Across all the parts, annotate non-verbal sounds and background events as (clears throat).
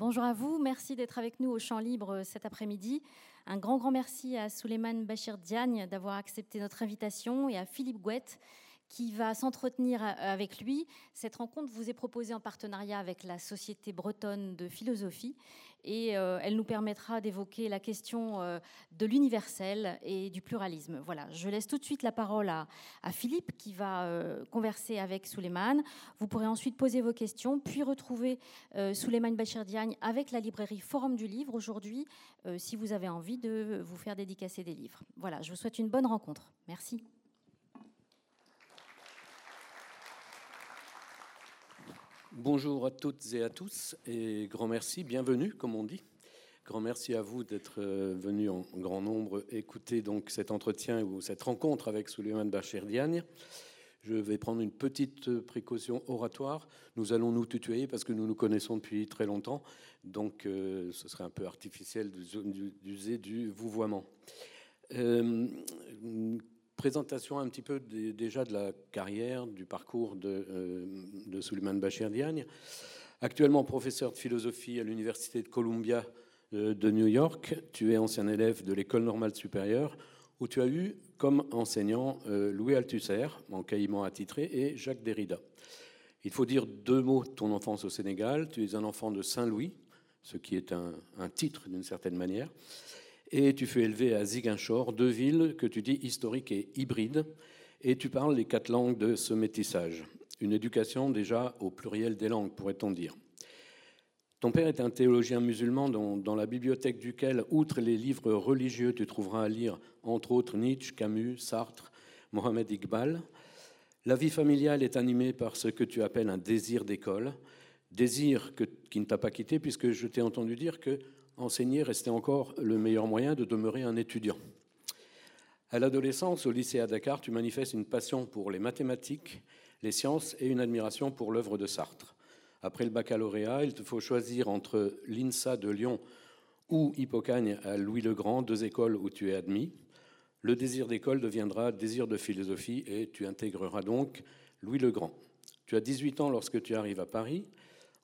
Bonjour à vous, merci d'être avec nous au Champ Libre cet après-midi. Un grand, grand merci à Souleymane Bachir Diagne d'avoir accepté notre invitation et à Philippe Gouette qui va s'entretenir avec lui. Cette rencontre vous est proposée en partenariat avec la Société bretonne de philosophie et euh, elle nous permettra d'évoquer la question euh, de l'universel et du pluralisme. Voilà, je laisse tout de suite la parole à, Philippe qui va euh, converser avec Souleymane. Vous pourrez ensuite poser vos questions, puis retrouver Souleymane Bachir-Diagne avec la librairie Forum du Livre aujourd'hui, si vous avez envie de vous faire dédicacer des livres. Voilà, je vous souhaite une bonne rencontre. Merci. Bonjour à toutes et à tous et grand merci, bienvenue comme on dit. Grand merci à vous d'être euh, venus en grand nombre écouter donc cet entretien ou cette rencontre avec Souleymane Bachir Diagne. Je vais prendre une petite précaution oratoire. Nous allons nous tutoyer parce que nous nous connaissons depuis très longtemps, donc euh, ce serait un peu artificiel d'user du vouvoiement. Euh, présentation un petit peu déjà de la carrière, du parcours de, euh, de Suleiman Bachir Diagne. Actuellement professeur de philosophie à l'Université de Columbia euh, de New York, tu es ancien élève de l'École normale supérieure, où tu as eu comme enseignant euh, Louis Althusser, en caïman attitré, et Jacques Derrida. Il faut dire deux mots de ton enfance au Sénégal. Tu es un enfant de Saint-Louis, ce qui est un titre d'une certaine manière et tu fais élever à Ziguinchor, deux villes que tu dis historiques et hybrides, et tu parles les quatre langues de ce métissage. Une éducation déjà au pluriel des langues, pourrait-on dire. Ton père est un théologien musulman dans la bibliothèque duquel, outre les livres religieux, tu trouveras à lire entre autres Nietzsche, Camus, Sartre, Mohamed Iqbal. La vie familiale est animée par ce que tu appelles un désir d'école, désir qui ne t'a pas quitté puisque je t'ai entendu dire que enseigner restait encore le meilleur moyen de demeurer un étudiant. À l'adolescence, au lycée à Dakar, tu manifestes une passion pour les mathématiques, les sciences et une admiration pour l'œuvre de Sartre. Après le baccalauréat, il te faut choisir entre l'INSA de Lyon ou Hippocagne à Louis-le-Grand, deux écoles où tu es admis. Le désir d'école deviendra désir de philosophie et tu intégreras donc Louis-le-Grand. Tu as 18 ans lorsque tu arrives à Paris.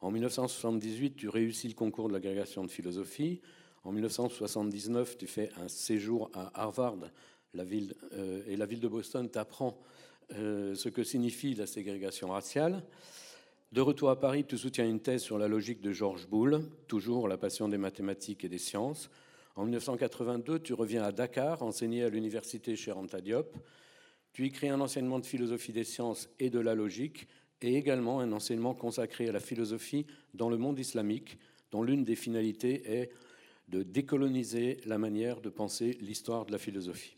En 1978, tu réussis le concours de l'agrégation de philosophie. En 1979, tu fais un séjour à Harvard, la ville, euh, et la ville de Boston t'apprend euh, ce que signifie la ségrégation raciale. De retour à Paris, tu soutiens une thèse sur la logique de Georges Boulle, toujours la passion des mathématiques et des sciences. En 1982, tu reviens à Dakar, enseigner à l'université chez Diop. Tu y crées un enseignement de philosophie des sciences et de la logique et également un enseignement consacré à la philosophie dans le monde islamique, dont l'une des finalités est de décoloniser la manière de penser l'histoire de la philosophie.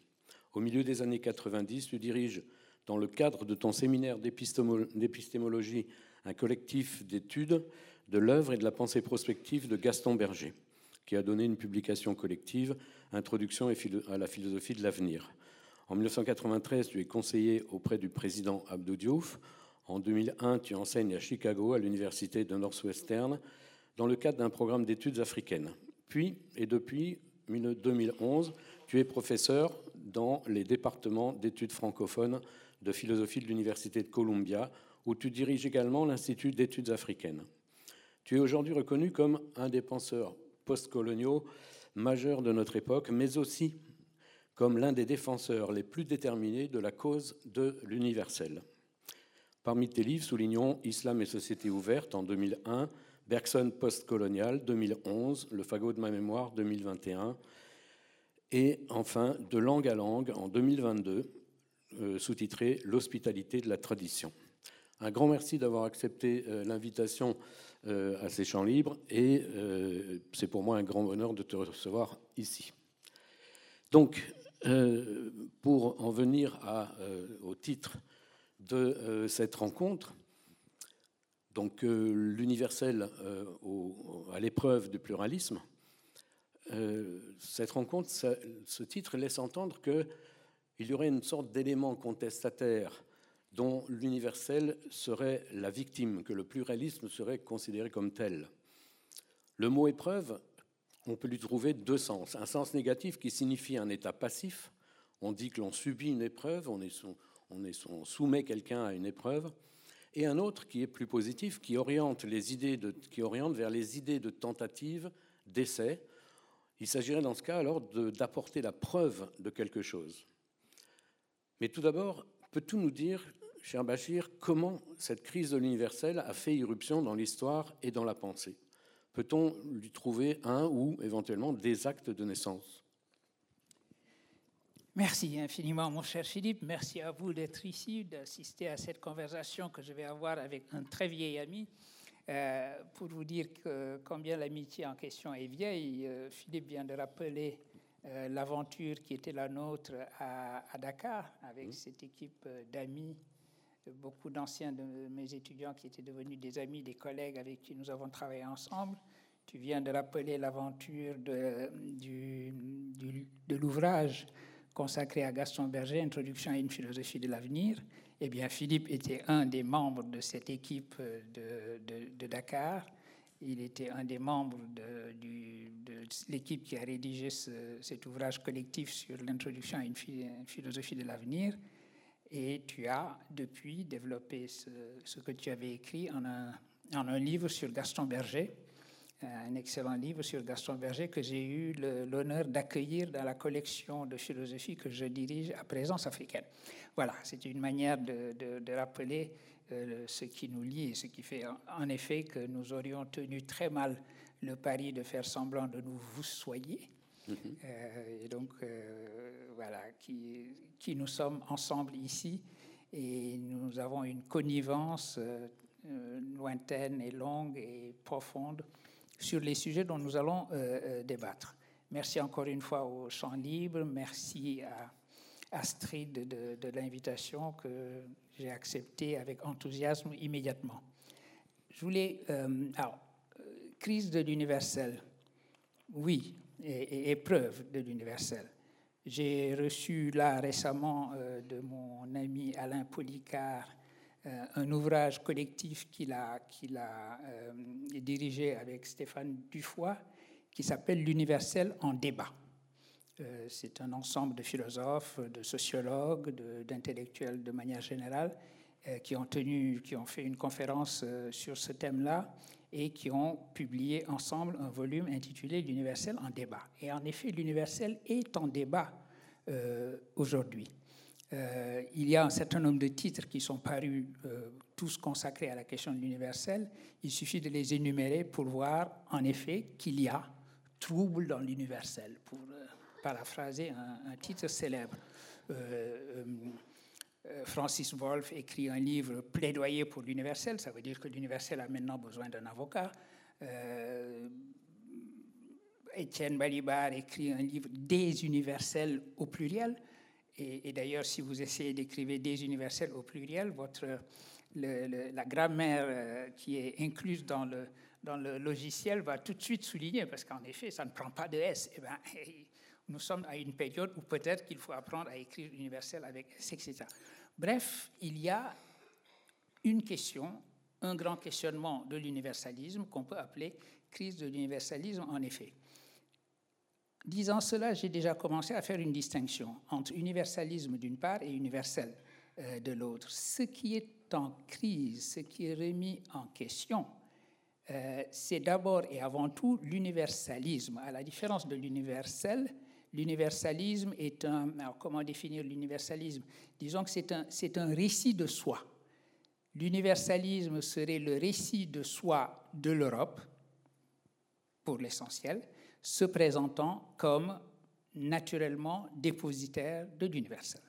Au milieu des années 90, tu diriges, dans le cadre de ton séminaire d'épistémologie, un collectif d'études de l'œuvre et de la pensée prospective de Gaston Berger, qui a donné une publication collective, Introduction à la philosophie de l'avenir. En 1993, tu es conseiller auprès du président Abdou Diouf en 2001, tu enseignes à Chicago, à l'université de Northwestern, dans le cadre d'un programme d'études africaines. Puis, et depuis 2011, tu es professeur dans les départements d'études francophones de philosophie de l'Université de Columbia, où tu diriges également l'Institut d'études africaines. Tu es aujourd'hui reconnu comme un des penseurs postcoloniaux majeurs de notre époque, mais aussi comme l'un des défenseurs les plus déterminés de la cause de l'universel. Parmi tes livres, soulignons Islam et société ouverte en 2001, Bergson postcolonial 2011, Le fagot de ma mémoire 2021, et enfin De langue à langue en 2022, euh, sous-titré L'hospitalité de la tradition. Un grand merci d'avoir accepté euh, l'invitation euh, à ces champs libres et c'est pour moi un grand bonheur de te recevoir ici. Donc, pour en venir au titre de euh, cette rencontre. Donc euh, l'universel euh, à l'épreuve du pluralisme. cette rencontre, ce titre laisse entendre qu'il y aurait une sorte d'élément contestataire dont l'universel serait la victime, que le pluralisme serait considéré comme tel. Le mot épreuve, on peut lui trouver deux sens. Un sens négatif qui signifie un état passif. On dit que l'on subit une épreuve, on est, on, soumet quelqu'un à une épreuve, et un autre qui est plus positif, qui oriente, qui oriente vers les idées de tentative, d'essai. Il s'agirait dans ce cas alors d'apporter la preuve de quelque chose. Mais tout d'abord, peux-tu nous dire, cher Bachir, comment cette crise de l'universel a fait irruption dans l'histoire et dans la pensée? Peut-on lui trouver un ou éventuellement des actes de naissance? Merci infiniment, mon cher Philippe. Merci à vous d'être ici, d'assister à cette conversation que je vais avoir avec un très vieil ami. Euh, pour vous dire que, combien l'amitié en question est vieille, euh, Philippe vient de rappeler euh, l'aventure qui était la nôtre à, Dakar avec mmh. cette équipe d'amis, beaucoup d'anciens de mes étudiants qui étaient devenus des amis, des collègues avec qui nous avons travaillé ensemble. Tu viens de rappeler l'aventure de, de l'ouvrage consacré à Gaston Berger, Introduction à une philosophie de l'avenir. Eh bien, Philippe était un des membres de cette équipe de, Dakar. Il était un des membres de, l'équipe qui a rédigé cet ouvrage collectif sur l'introduction à une, philosophie de l'avenir. Et tu as depuis développé ce, que tu avais écrit en un, en un livre sur Gaston Berger un excellent livre sur Gaston Berger que j'ai eu l'honneur d'accueillir dans la collection de philosophie que je dirige à Présence africaine. Voilà, c'est une manière de, rappeler euh, ce qui nous lie et ce qui fait en effet que nous aurions tenu très mal le pari de faire semblant de nous vous soyez. Mm-hmm. Euh, et donc, euh, voilà, qui, qui, nous sommes ensemble ici et nous avons une connivence lointaine et longue et profonde sur les sujets dont nous allons euh, euh, débattre. Merci encore une fois au Champ Libre, merci à Astrid de, l'invitation que j'ai acceptée avec enthousiasme immédiatement. Je voulais. Euh, alors, crise de l'universel, oui, et, épreuve de l'universel. J'ai reçu là récemment de mon ami Alain Policard un ouvrage collectif qu'il a, qu'il a euh, dirigé avec Stéphane Dufoy qui s'appelle L'universel en débat. Euh, c'est un ensemble de philosophes, de sociologues, d'intellectuels de, manière générale qui ont tenu, qui ont fait une conférence sur ce thème-là et qui ont publié ensemble un volume intitulé L'universel en débat. Et en effet, l'universel est en débat aujourd'hui. Euh, il y a un certain nombre de titres qui sont parus, euh, tous consacrés à la question de l'universel. Il suffit de les énumérer pour voir, en effet, qu'il y a trouble dans l'universel, pour euh, paraphraser un, titre célèbre. Francis Wolff écrit un livre plaidoyer pour l'universel, ça veut dire que l'universel a maintenant besoin d'un avocat. Étienne Balibar écrit un livre des universels au pluriel. Et, d'ailleurs, si vous essayez d'écrire des universels au pluriel, votre, la grammaire euh, qui est incluse dans le, dans le logiciel va tout de suite souligner, parce qu'en effet, ça ne prend pas de S. Eh ben, (laughs) nous sommes à une période où peut-être qu'il faut apprendre à écrire universel avec S, etc. Bref, il y a une question, un grand questionnement de l'universalisme qu'on peut appeler crise de l'universalisme, en effet. Disant cela, j'ai déjà commencé à faire une distinction entre universalisme d'une part et universel euh, de l'autre. Ce qui est en crise, ce qui est remis en question, euh, c'est d'abord et avant tout l'universalisme. À la différence de l'universel, l'universalisme est un... Alors comment définir l'universalisme? Disons que c'est un, un récit de soi. L'universalisme serait le récit de soi de l'Europe, pour l'essentiel, se présentant comme naturellement dépositaire de l'universel.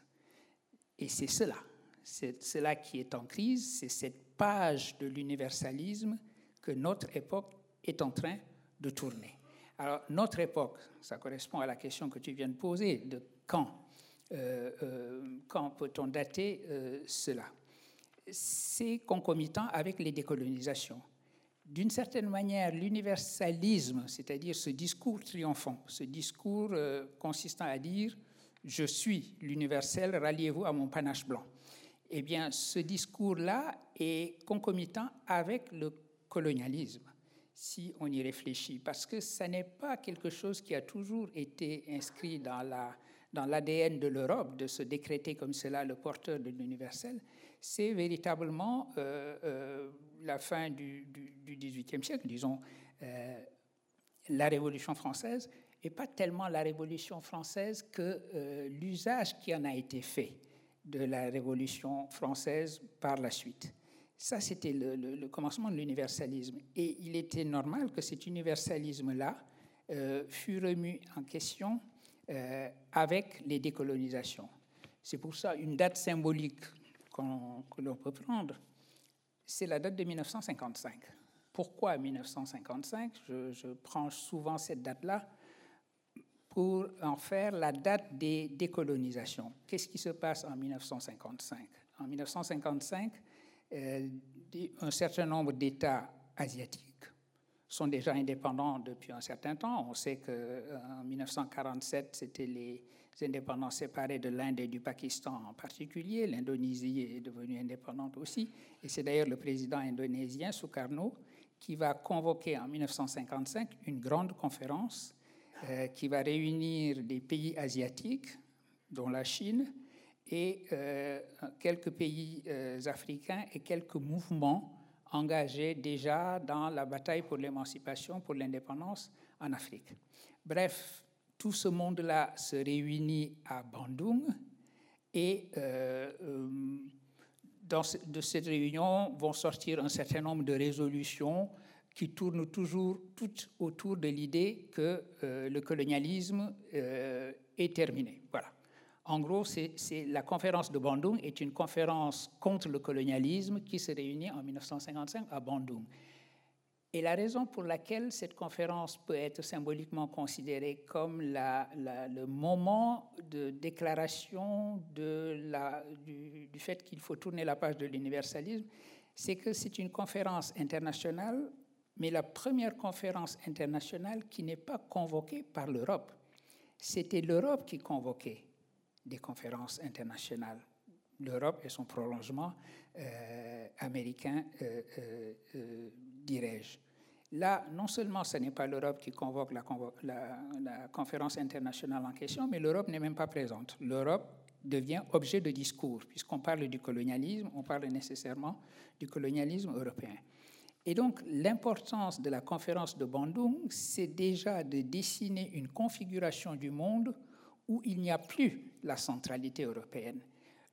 Et c'est cela, c'est cela qui est en crise, c'est cette page de l'universalisme que notre époque est en train de tourner. Alors, notre époque, ça correspond à la question que tu viens de poser, de quand, euh, euh, quand peut-on dater euh, cela? C'est concomitant avec les décolonisations d'une certaine manière, l'universalisme, c'est-à-dire ce discours triomphant, ce discours euh, consistant à dire je suis l'universel, ralliez-vous à mon panache blanc. Eh bien, ce discours-là est concomitant avec le colonialisme, si on y réfléchit, parce que ce n'est pas quelque chose qui a toujours été inscrit dans la, dans l'ADN de l'Europe de se décréter comme cela le porteur de l'universel, c'est véritablement la fin du, XVIIIe siècle, disons la Révolution française, et pas tellement la Révolution française que l'usage qui en a été fait de la Révolution française par la suite. Ça, c'était le, commencement de l'universalisme. Et il était normal que cet universalisme-là euh, fût remis en question euh, avec les décolonisations. C'est pour ça une date symbolique que l'on peut prendre, c'est la date de 1955. Pourquoi 1955 je, prends souvent cette date-là pour en faire la date des décolonisations. Qu'est-ce qui se passe en 1955 En 1955, euh, un certain nombre d'États asiatiques sont déjà indépendants depuis un certain temps. On sait qu'en euh, 1947, c'était les indépendants séparés de l'Inde et du Pakistan en particulier. L'Indonésie est devenue indépendante aussi. Et c'est d'ailleurs le président indonésien, Sukarno, qui va convoquer en 1955 une grande conférence euh, qui va réunir des pays asiatiques, dont la Chine, et euh, quelques pays euh, africains et quelques mouvements engagés déjà dans la bataille pour l'émancipation, pour l'indépendance en Afrique. Bref, tout ce monde-là se réunit à Bandung et dans, de cette réunion vont sortir un certain nombre de résolutions qui tourne toujours tout autour de l'idée que euh, le colonialisme euh, est terminé. Voilà. En gros, la conférence de Bandung est une conférence contre le colonialisme qui se réunit en 1955 à Bandung. Et la raison pour laquelle cette conférence peut être symboliquement considérée comme le moment de déclaration du fait qu'il faut tourner la page de l'universalisme, c'est que c'est une conférence internationale mais la première conférence internationale qui n'est pas convoquée par l'Europe. C'était l'Europe qui convoquait des conférences internationales. L'Europe et son prolongement euh, américain, euh, euh, dirais-je. Là, non seulement ce n'est pas l'Europe qui convoque la, la, conférence internationale en question, mais l'Europe n'est même pas présente. L'Europe devient objet de discours. Puisqu'on parle du colonialisme, on parle nécessairement du colonialisme européen. Et donc l'importance de la conférence de Bandung, c'est déjà de dessiner une configuration du monde où il n'y a plus la centralité européenne.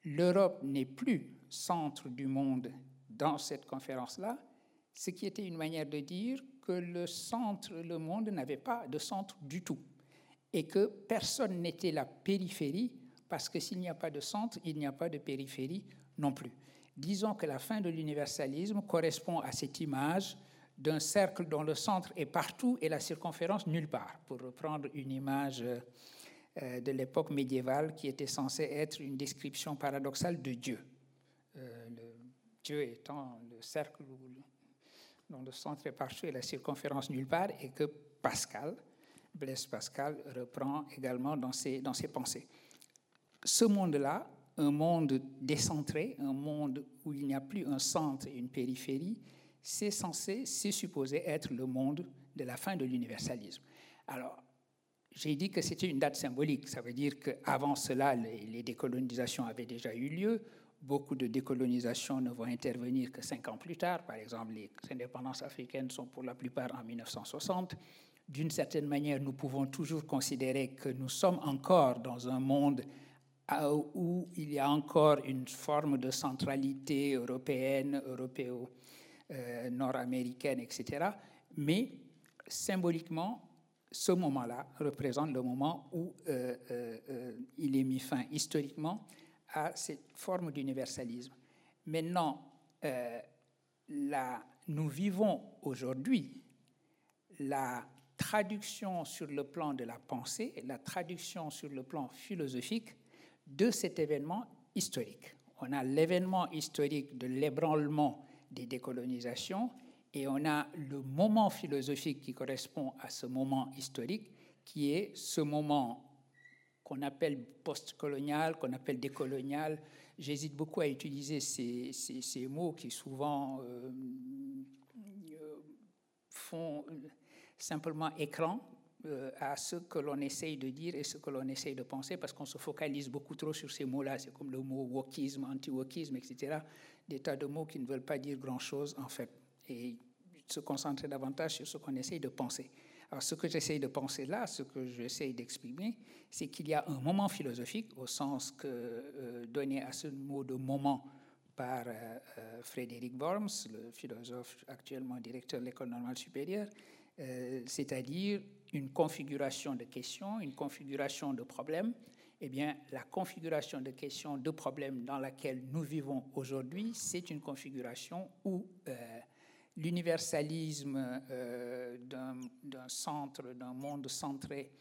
L'Europe n'est plus centre du monde dans cette conférence-là, ce qui était une manière de dire que le centre, le monde n'avait pas de centre du tout, et que personne n'était la périphérie, parce que s'il n'y a pas de centre, il n'y a pas de périphérie non plus. Disons que la fin de l'universalisme correspond à cette image d'un cercle dont le centre est partout et la circonférence nulle part, pour reprendre une image euh, de l'époque médiévale qui était censée être une description paradoxale de Dieu. Euh, Dieu étant le cercle dont le centre est partout et la circonférence nulle part, et que Pascal, Blaise Pascal, reprend également dans ses, dans ses pensées. Ce monde-là un monde décentré, un monde où il n'y a plus un centre et une périphérie, c'est censé, c'est supposé être le monde de la fin de l'universalisme. Alors, j'ai dit que c'était une date symbolique. Ça veut dire qu'avant cela, les, décolonisations avaient déjà eu lieu. Beaucoup de décolonisations ne vont intervenir que cinq ans plus tard. Par exemple, les indépendances africaines sont pour la plupart en 1960. D'une certaine manière, nous pouvons toujours considérer que nous sommes encore dans un monde où il y a encore une forme de centralité européenne, européo-nord-américaine, euh, etc. Mais symboliquement, ce moment-là représente le moment où euh, euh, il est mis fin historiquement à cette forme d'universalisme. Maintenant, nous vivons aujourd'hui la traduction sur le plan de la pensée, la traduction sur le plan philosophique de cet événement historique. On a l'événement historique de l'ébranlement des décolonisations et on a le moment philosophique qui correspond à ce moment historique, qui est ce moment qu'on appelle postcolonial, qu'on appelle décolonial. J'hésite beaucoup à utiliser ces, mots qui souvent euh, font simplement écran euh, à ce que l'on essaye de dire et ce que l'on essaye de penser, parce qu'on se focalise beaucoup trop sur ces mots-là. C'est comme le mot wokisme, anti-wokisme, etc. Des tas de mots qui ne veulent pas dire grand-chose, en fait. Et se concentrer davantage sur ce qu'on essaye de penser. Alors, ce que j'essaye de penser là, ce que j'essaye d'exprimer, c'est qu'il y a un moment philosophique, au sens que euh, donné à ce mot de moment par euh, euh, Frédéric Worms, le philosophe actuellement directeur de l'École normale supérieure, c'est-à-dire une configuration de questions, une configuration de problèmes. Eh bien, la configuration de questions, de problèmes dans laquelle nous vivons aujourd'hui, c'est une configuration où l'universalisme euh, d'un centre, d'un monde centré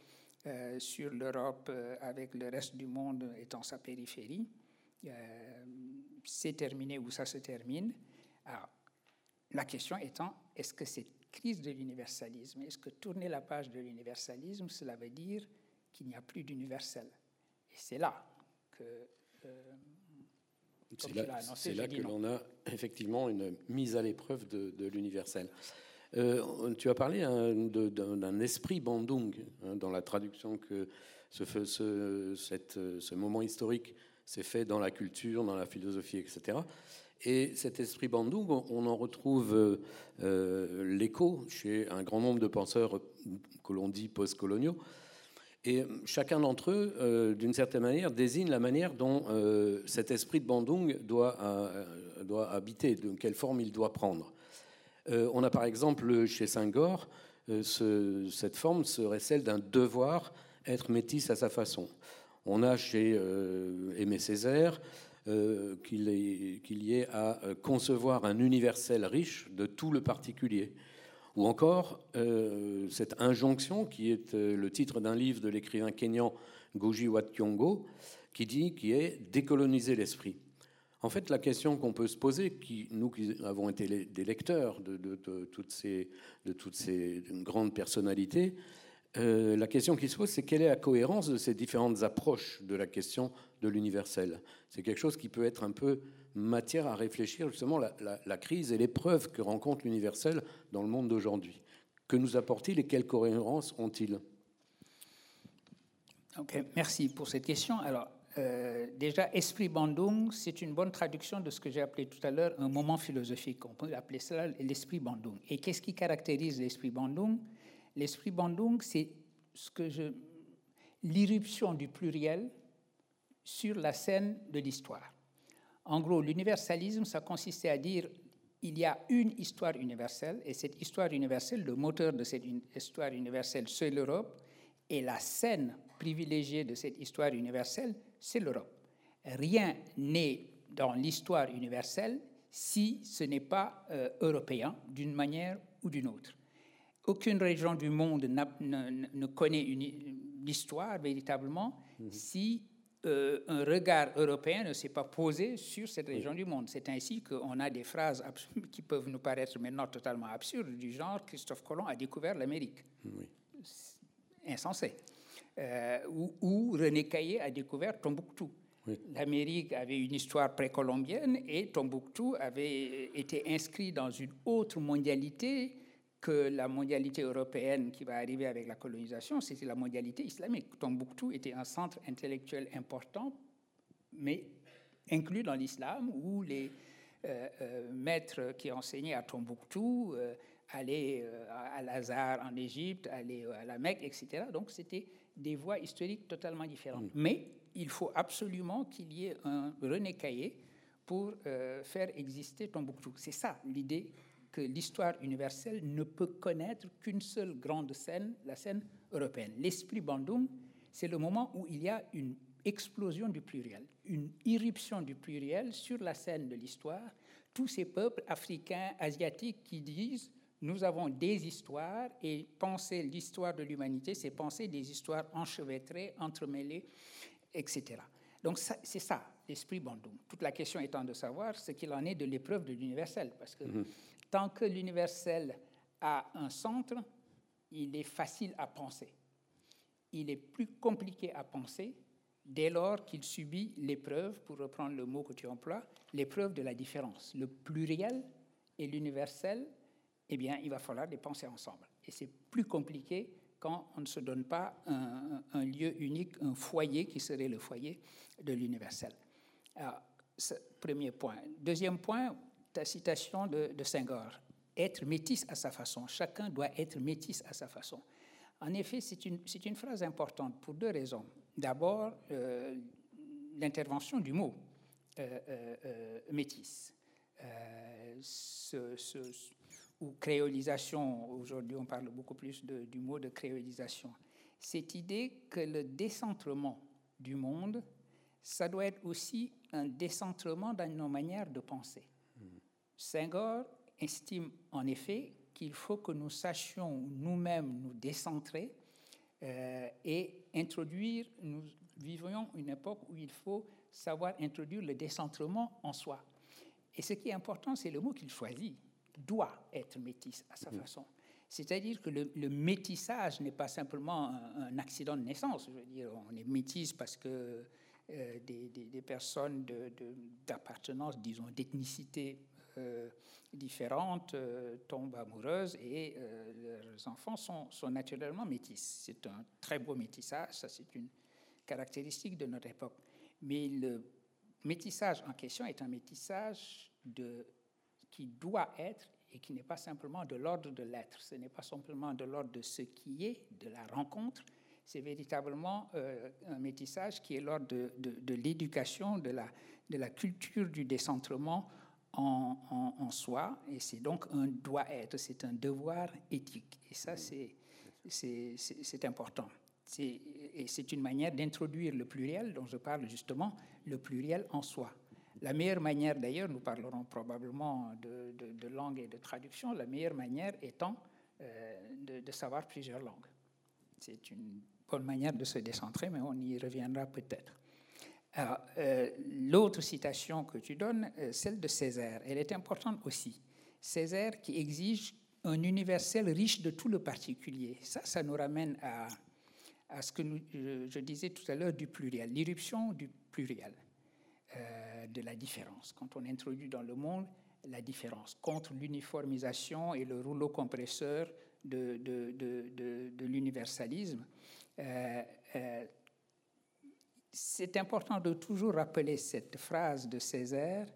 euh, sur l'Europe euh, avec le reste du monde étant sa périphérie, c'est terminé où ça se termine. La question étant, est-ce que cette crise de l'universalisme, est-ce que tourner la page de l'universalisme, cela veut dire qu'il n'y a plus d'universel? Et c'est là que c'est là, que l'on a effectivement une mise à l'épreuve de, l'universel. Euh, tu as parlé hein, d'un esprit Bandung hein, dans la traduction que ce, ce, cette, ce moment historique s'est fait dans la culture, dans la philosophie, etc. Et cet esprit Bandung, on en retrouve euh, l'écho chez un grand nombre de penseurs que l'on dit post-coloniaux, et chacun d'entre eux, euh, d'une certaine manière, désigne la manière dont euh, cet esprit de Bandung doit, euh, doit habiter, de quelle forme il doit prendre. on a par exemple chez Senghor, cette forme serait celle d'un devoir être métis à sa façon. On a chez Aimé Césaire qu'il y ait à concevoir un universel riche de tout le particulier. Ou encore euh, cette injonction qui est euh, le titre d'un livre de l'écrivain kényan Goji Wat qui dit qui est décoloniser l'esprit. En fait, la question qu'on peut se poser, nous qui avons été des lecteurs de, toutes, ces, de toutes ces grandes personnalités, euh, la question qui se pose, c'est quelle est la cohérence de ces différentes approches de la question de l'universel? C'est quelque chose qui peut être un peu matière à réfléchir justement la, la, crise et l'épreuve que rencontre l'universel dans le monde d'aujourd'hui. Que nous apporte-t-il et quelle cohérence ont-ils? Merci pour cette question. Alors, euh, déjà, esprit Bandung, c'est une bonne traduction de ce que j'ai appelé tout à l'heure un moment philosophique. On peut appeler cela l'esprit Bandung. Et qu'est-ce qui caractérise l'esprit Bandung? L'esprit Bandung, c'est l'irruption du pluriel sur la scène de l'histoire. En gros, l'universalisme, ça consistait à dire il y a une histoire universelle, et cette histoire universelle, le moteur de cette histoire universelle, c'est l'Europe, et la scène privilégiée de cette histoire universelle, c'est l'Europe. Rien n'est dans l'histoire universelle si ce n'est pas euh, européen d'une manière ou d'une autre. Aucune région du monde ne, ne, connaît l'histoire véritablement mm-hmm. si euh, un regard européen ne s'est pas posé sur cette région du monde. C'est ainsi qu'on a des phrases qui peuvent nous paraître maintenant totalement absurdes, du genre Christophe Colomb a découvert l'Amérique. Insensé. Euh, ou, René Caillé a découvert Tombouctou. L'Amérique avait une histoire précolombienne et Tombouctou avait été inscrit dans une autre mondialité que la mondialité européenne qui va arriver avec la colonisation, c'était la mondialité islamique. Tombouctou était un centre intellectuel important, mais inclus dans l'islam, où les euh, euh, maîtres qui enseignaient à Tombouctou euh, allaient à Lazare en Égypte, allaient à la Mecque, etc. Donc c'était des voies historiques totalement différentes. Mm. Mais il faut absolument qu'il y ait un René Caillé pour faire exister Tombouctou. C'est ça l'idée que l'histoire universelle ne peut connaître qu'une seule grande scène, la scène européenne. L'esprit Bandung, c'est le moment où il y a une explosion du pluriel, une irruption du pluriel sur la scène de l'histoire. Tous ces peuples africains, asiatiques qui disent nous avons des histoires et penser l'histoire de l'humanité, c'est penser des histoires enchevêtrées, entremêlées, etc. Donc c'est ça, l'esprit Bandung. Toute la question étant de savoir ce qu'il en est de l'épreuve de l'universel, parce que mm-hmm. Tant que l'universel a un centre, il est facile à penser. Il est plus compliqué à penser dès lors qu'il subit l'épreuve, pour reprendre le mot que tu emploies, l'épreuve de la différence. Le pluriel et l'universel, eh bien, il va falloir les penser ensemble. Et c'est plus compliqué quand on ne se donne pas un, lieu unique, un foyer qui serait le foyer de l'universel. Premier point. Deuxième point, ta citation de, de Senghor. Être métis à sa façon. Chacun doit être métis à sa façon. En effet, c'est une, phrase importante pour deux raisons. D'abord, euh, l'intervention du mot euh, euh, métis. Ce, ce, ou créolisation, aujourd'hui on parle beaucoup plus du mot de créolisation. Cette idée que le décentrement du monde, ça doit être aussi un décentrement dans nos manières de penser. Senghor estime en effet qu'il faut que nous sachions nous-mêmes nous décentrer euh, et introduire, nous vivons une époque où il faut savoir introduire le décentrement en soi. Et ce qui est important, c'est le mot qu'il choisit, doit être métis à sa mmh. façon. C'est-à-dire que le, métissage n'est pas simplement un, accident de naissance. Je veux dire, on est métis parce que euh, des, personnes d'appartenance, disons, d'ethnicité différentes euh, tombent amoureuses et leurs enfants sont, sont, naturellement métis. C'est un très beau métissage, ça c'est une caractéristique de notre époque. Mais le métissage en question est un métissage de, qui doit être et qui n'est pas simplement de l'ordre de l'être. Ce n'est pas simplement de l'ordre de ce qui est, de la rencontre, c'est véritablement euh, un métissage qui est l'ordre de, de, l'éducation, de la, de la culture du décentrement en, en, soi, et c'est donc un doit-être, c'est un devoir éthique. Et ça, c'est, c'est, important. et c'est une manière d'introduire le pluriel dont je parle justement, le pluriel en soi. La meilleure manière, d'ailleurs, nous parlerons probablement de, de, langue et de traduction, la meilleure manière étant euh, de, savoir plusieurs langues. C'est une bonne manière de se décentrer, mais on y reviendra peut-être. Euh, l'autre citation que tu donnes, euh, celle de Césaire, elle est importante aussi. Césaire qui exige un universel riche de tout le particulier. Ça, ça nous ramène à, ce que je, disais tout à l'heure du pluriel, l'irruption du pluriel, euh, de la différence. Quand on introduit dans le monde la différence contre l'uniformisation et le rouleau compresseur de, de, de, de l'universalisme, euh, euh, c'est important de toujours rappeler cette phrase de Césaire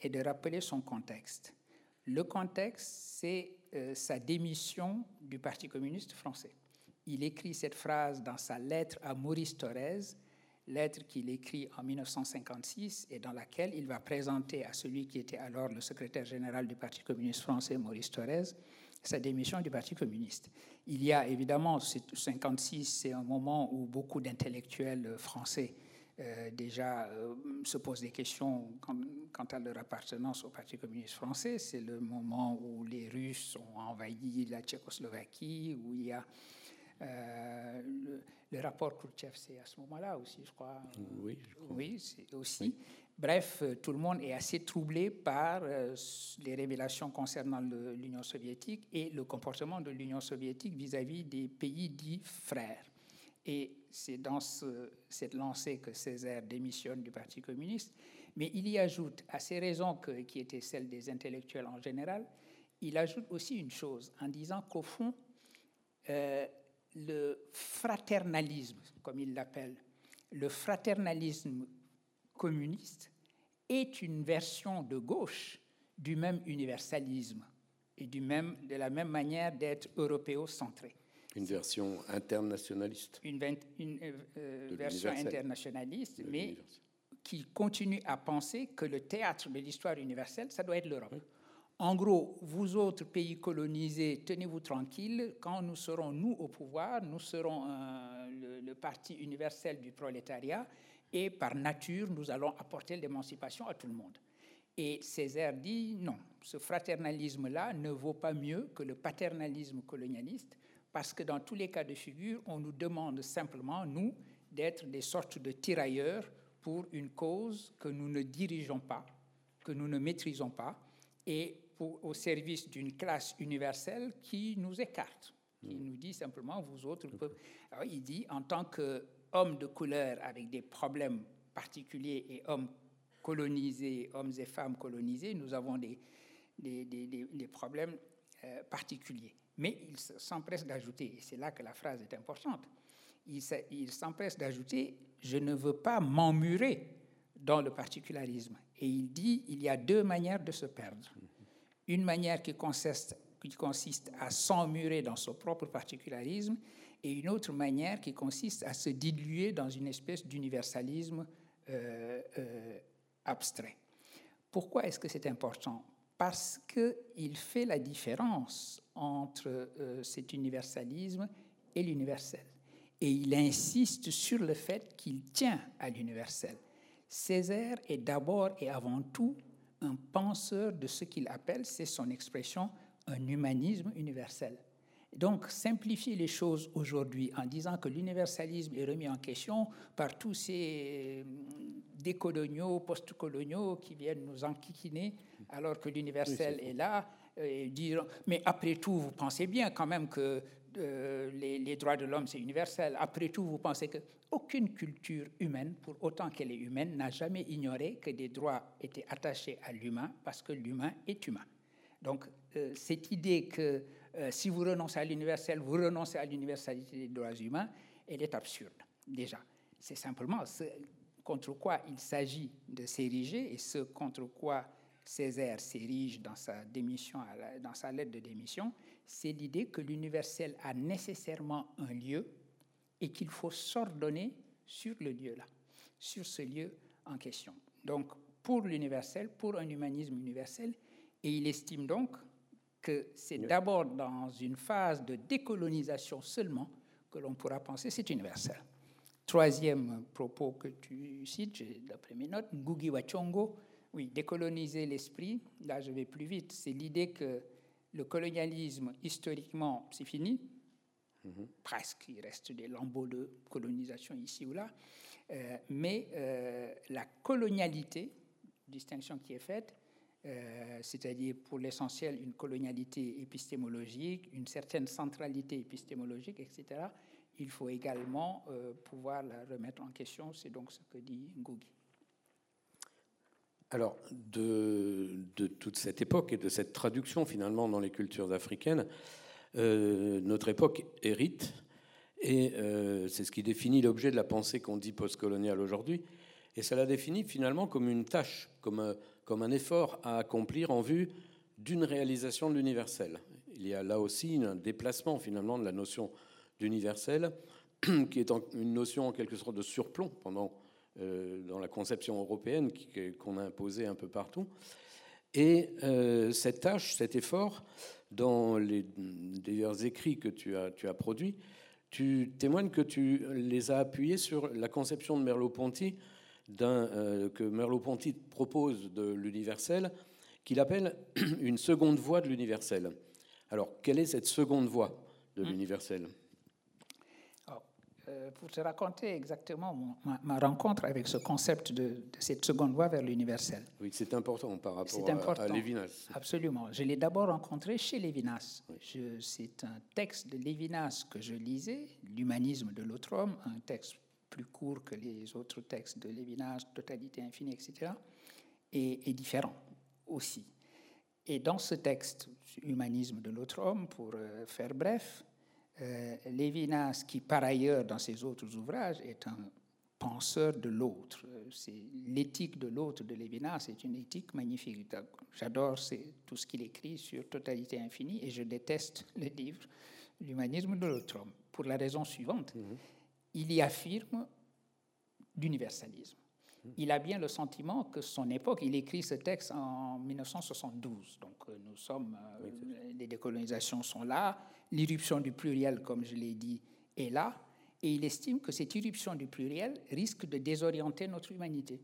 et de rappeler son contexte. Le contexte, c'est euh, sa démission du Parti communiste français. Il écrit cette phrase dans sa lettre à Maurice Thorez, lettre qu'il écrit en 1956 et dans laquelle il va présenter à celui qui était alors le secrétaire général du Parti communiste français, Maurice Thorez, sa démission du Parti communiste. Il y a évidemment, 56, c'est un moment où beaucoup d'intellectuels français euh, déjà euh, se posent des questions quant, à leur appartenance au Parti communiste français. C'est le moment où les Russes ont envahi la Tchécoslovaquie, où il y a euh, le, rapport Khrouchtchev, c'est à ce moment-là aussi, je crois. Oui, Oui, c'est aussi. Bref, tout le monde est assez troublé par euh, les révélations concernant l'Union soviétique et le comportement de l'Union soviétique vis-à-vis des pays dits frères. Et c'est dans cette lancée que Césaire démissionne du Parti communiste. Mais il y ajoute, à ces raisons qui étaient celles des intellectuels en général, il ajoute aussi une chose en disant qu'au fond, euh, le fraternalisme, comme il l'appelle, le fraternalisme communiste est une version de gauche du même universalisme et du même, de la même manière d'être européocentré. Une version internationaliste. Une, euh, euh, version internationaliste, mais qui continue à penser que le théâtre de l'histoire universelle, ça doit être l'Europe. En gros, vous autres pays colonisés, tenez-vous tranquilles, quand nous serons, nous, au pouvoir, nous serons le, le, parti universel du prolétariat, et par nature, nous allons apporter l'émancipation à tout le monde. Et Césaire dit non, ce fraternalisme-là ne vaut pas mieux que le paternalisme colonialiste, parce que dans tous les cas de figure, on nous demande simplement, nous, d'être des sortes de tirailleurs pour une cause que nous ne dirigeons pas, que nous ne maîtrisons pas, et pour, au service d'une classe universelle qui nous écarte, qui mm. nous dit simplement, vous autres, Alors, il dit, en tant que hommes de couleur avec des problèmes particuliers et hommes colonisés, hommes et femmes colonisés, nous avons des, des, des, des problèmes euh, particuliers. Mais il s'empresse d'ajouter, et c'est là que la phrase est importante, il s'empresse d'ajouter, je ne veux pas m'emmurer dans le particularisme. Et il dit, il y a deux manières de se perdre. Une manière qui consiste, qui consiste à s'emmurer dans son propre particularisme et une autre manière qui consiste à se diluer dans une espèce d'universalisme euh, euh, abstrait. Pourquoi est-ce que c'est important? Parce qu'il fait la différence entre euh, cet universalisme et l'universel. Et il insiste sur le fait qu'il tient à l'universel. Césaire est d'abord et avant tout un penseur de ce qu'il appelle, c'est son expression, un humanisme universel. Donc, simplifier les choses aujourd'hui en disant que l'universalisme est remis en question par tous ces euh, décoloniaux, postcoloniaux qui viennent nous enquiquiner, alors que l'universel est là, et dire Mais après tout, vous pensez bien quand même que euh, les, droits de l'homme, c'est universel. Après tout, vous pensez que aucune culture humaine, pour autant qu'elle est humaine, n'a jamais ignoré que des droits étaient attachés à l'humain parce que l'humain est humain. Donc, cette idée que euh, si vous renoncez à l'universel, vous renoncez à l'universalité des droits humains, elle est absurde, déjà. C'est simplement ce contre quoi il s'agit de s'ériger et ce contre quoi Césaire s'érige dans sa démission, dans sa lettre de démission, c'est l'idée que l'universel a nécessairement un lieu et qu'il faut s'ordonner sur le lieu-là, sur ce lieu en question. Donc, pour l'universel, pour un humanisme universel, et il estime donc que c'est d'abord dans une phase de décolonisation seulement que l'on pourra penser c'est universel. Troisième propos que tu cites, d'après mes notes, Ngugi Wachongo, oui, décoloniser l'esprit, là je vais plus vite, c'est l'idée que le colonialisme, historiquement, c'est fini, mhm. presque, il reste des lambeaux de colonisation ici ou là, euh, mais euh, la colonialité, distinction qui est faite, euh, c'est-à-dire pour l'essentiel une colonialité épistémologique, une certaine centralité épistémologique, etc., il faut également pouvoir la remettre en question. C'est donc ce que dit Ngugi. Alors, de, toute cette époque et de cette traduction finalement dans les cultures africaines, euh, notre époque hérite, et c'est ce qui définit l'objet de la pensée qu'on dit postcoloniale aujourd'hui, et ça la définit finalement comme une tâche, comme comme un effort à accomplir en vue d'une réalisation de l'universel. Il y a là aussi un déplacement finalement de la notion d'universel, (clears throat) qui est une notion en quelque sorte de surplomb pendant, euh, dans la conception européenne qu'on a imposée un peu partout. Et euh, cette tâche, cet effort, dans les d'ailleurs écrits que tu as, tu as produits, tu témoignes que tu les as appuyés sur la conception de Merleau-Ponty euh, que Merleau-Ponty propose de l'universel, qu'il appelle (clears throat) une seconde voie de l'universel. Alors, quelle est cette seconde voie de hmm. l'universel? euh, Pour te raconter exactement ma, rencontre avec ce concept de, cette seconde voie vers l'universel. Oui, c'est important par rapport à, Lévinas. Absolument. Je l'ai d'abord rencontré chez Lévinas. C'est un texte de Lévinas que je lisais, L'humanisme de l'autre homme, un texte plus court que les autres textes de Lévinas, Totalité infinie, etc., et, différent aussi. Et dans ce texte, Humanisme de l'autre homme, pour euh, faire bref, euh, Lévinas, qui par ailleurs dans ses autres ouvrages est un penseur de l'autre, c'est l'éthique de l'autre de Lévinas, c'est une éthique magnifique. J'adore tout ce qu'il écrit sur Totalité infinie et je déteste le livre L'humanisme de l'autre homme, pour la raison suivante. Mm-hmm il y affirme l'universalisme. Il a bien le sentiment que son époque, il écrit ce texte en 1972, donc euh, nous sommes, euh, les décolonisations sont là, l'irruption du pluriel, comme je l'ai dit, est là, et il estime que cette irruption du pluriel risque de désorienter notre humanité.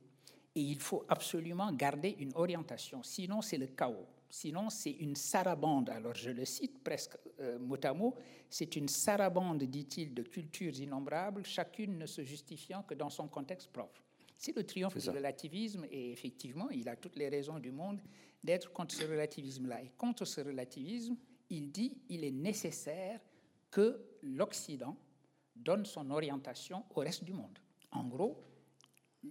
Et il faut absolument garder une orientation, sinon c'est le chaos. Sinon, c'est une sarabande. Alors, je le cite presque euh, mot à mot. C'est une sarabande, dit-il, de cultures innombrables, chacune ne se justifiant que dans son contexte propre. C'est le triomphe du relativisme, et effectivement, il a toutes les raisons du monde d'être contre ce relativisme-là. Et contre ce relativisme, il dit il est nécessaire que l'Occident donne son orientation au reste du monde. En gros,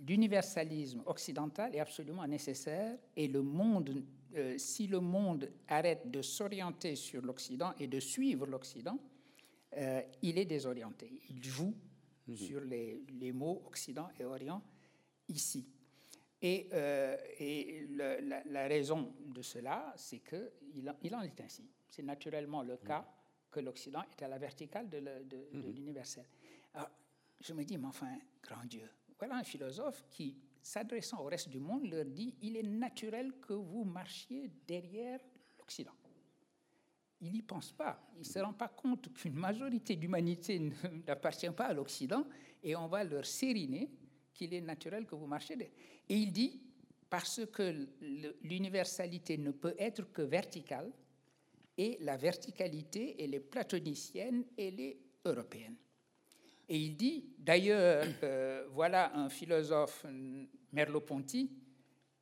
l'universalisme occidental est absolument nécessaire et le monde, euh, si le monde arrête de s'orienter sur l'Occident et de suivre l'Occident, euh, il est désorienté. Il joue mhm. sur les, les, mots Occident et Orient ici. Et, euh, et la, raison de cela, c'est qu'il il en est ainsi. C'est naturellement le cas que l'Occident est à la verticale de mhm. l'universel. Alors, je me dis, mais enfin, grand Dieu, voilà un philosophe qui, s'adressant au reste du monde, leur dit il est naturel que vous marchiez derrière l'Occident. Il n'y pense pas. Il ne se rend pas compte qu'une majorité d'humanité (laughs) n'appartient pas à l'Occident et on va leur sériner qu'il est naturel que vous marchiez. Et il dit parce que l'universalité ne peut être que verticale et la verticalité, elle est platonicienne, elle est européenne. Et il dit, d'ailleurs, euh, voilà un philosophe, Merleau-Ponty,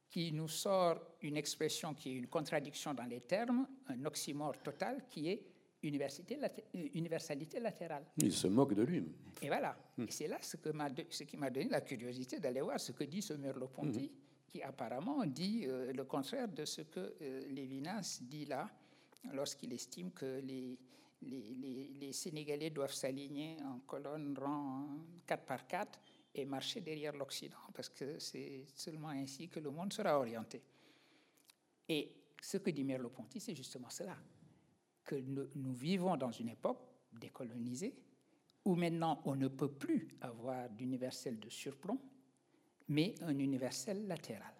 qui nous sort une expression qui est une contradiction dans les termes, un oxymore total, qui est université, euh, universalité latérale. Il se moque de lui. Et voilà. Hmm. Et c'est là ce, que ce qui m'a donné la curiosité d'aller voir ce que dit ce Merleau-Ponty, hmm. qui apparemment dit euh, le contraire de ce que Lévinas dit là, lorsqu'il estime que les, les, Sénégalais doivent s'aligner en colonne rang 4 par 4 et marcher derrière l'Occident, parce que c'est seulement ainsi que le monde sera orienté. Et ce que dit Merleau-Ponty, c'est justement cela, que nous, vivons dans une époque décolonisée, où maintenant on ne peut plus avoir d'universel de surplomb, mais un universel latéral,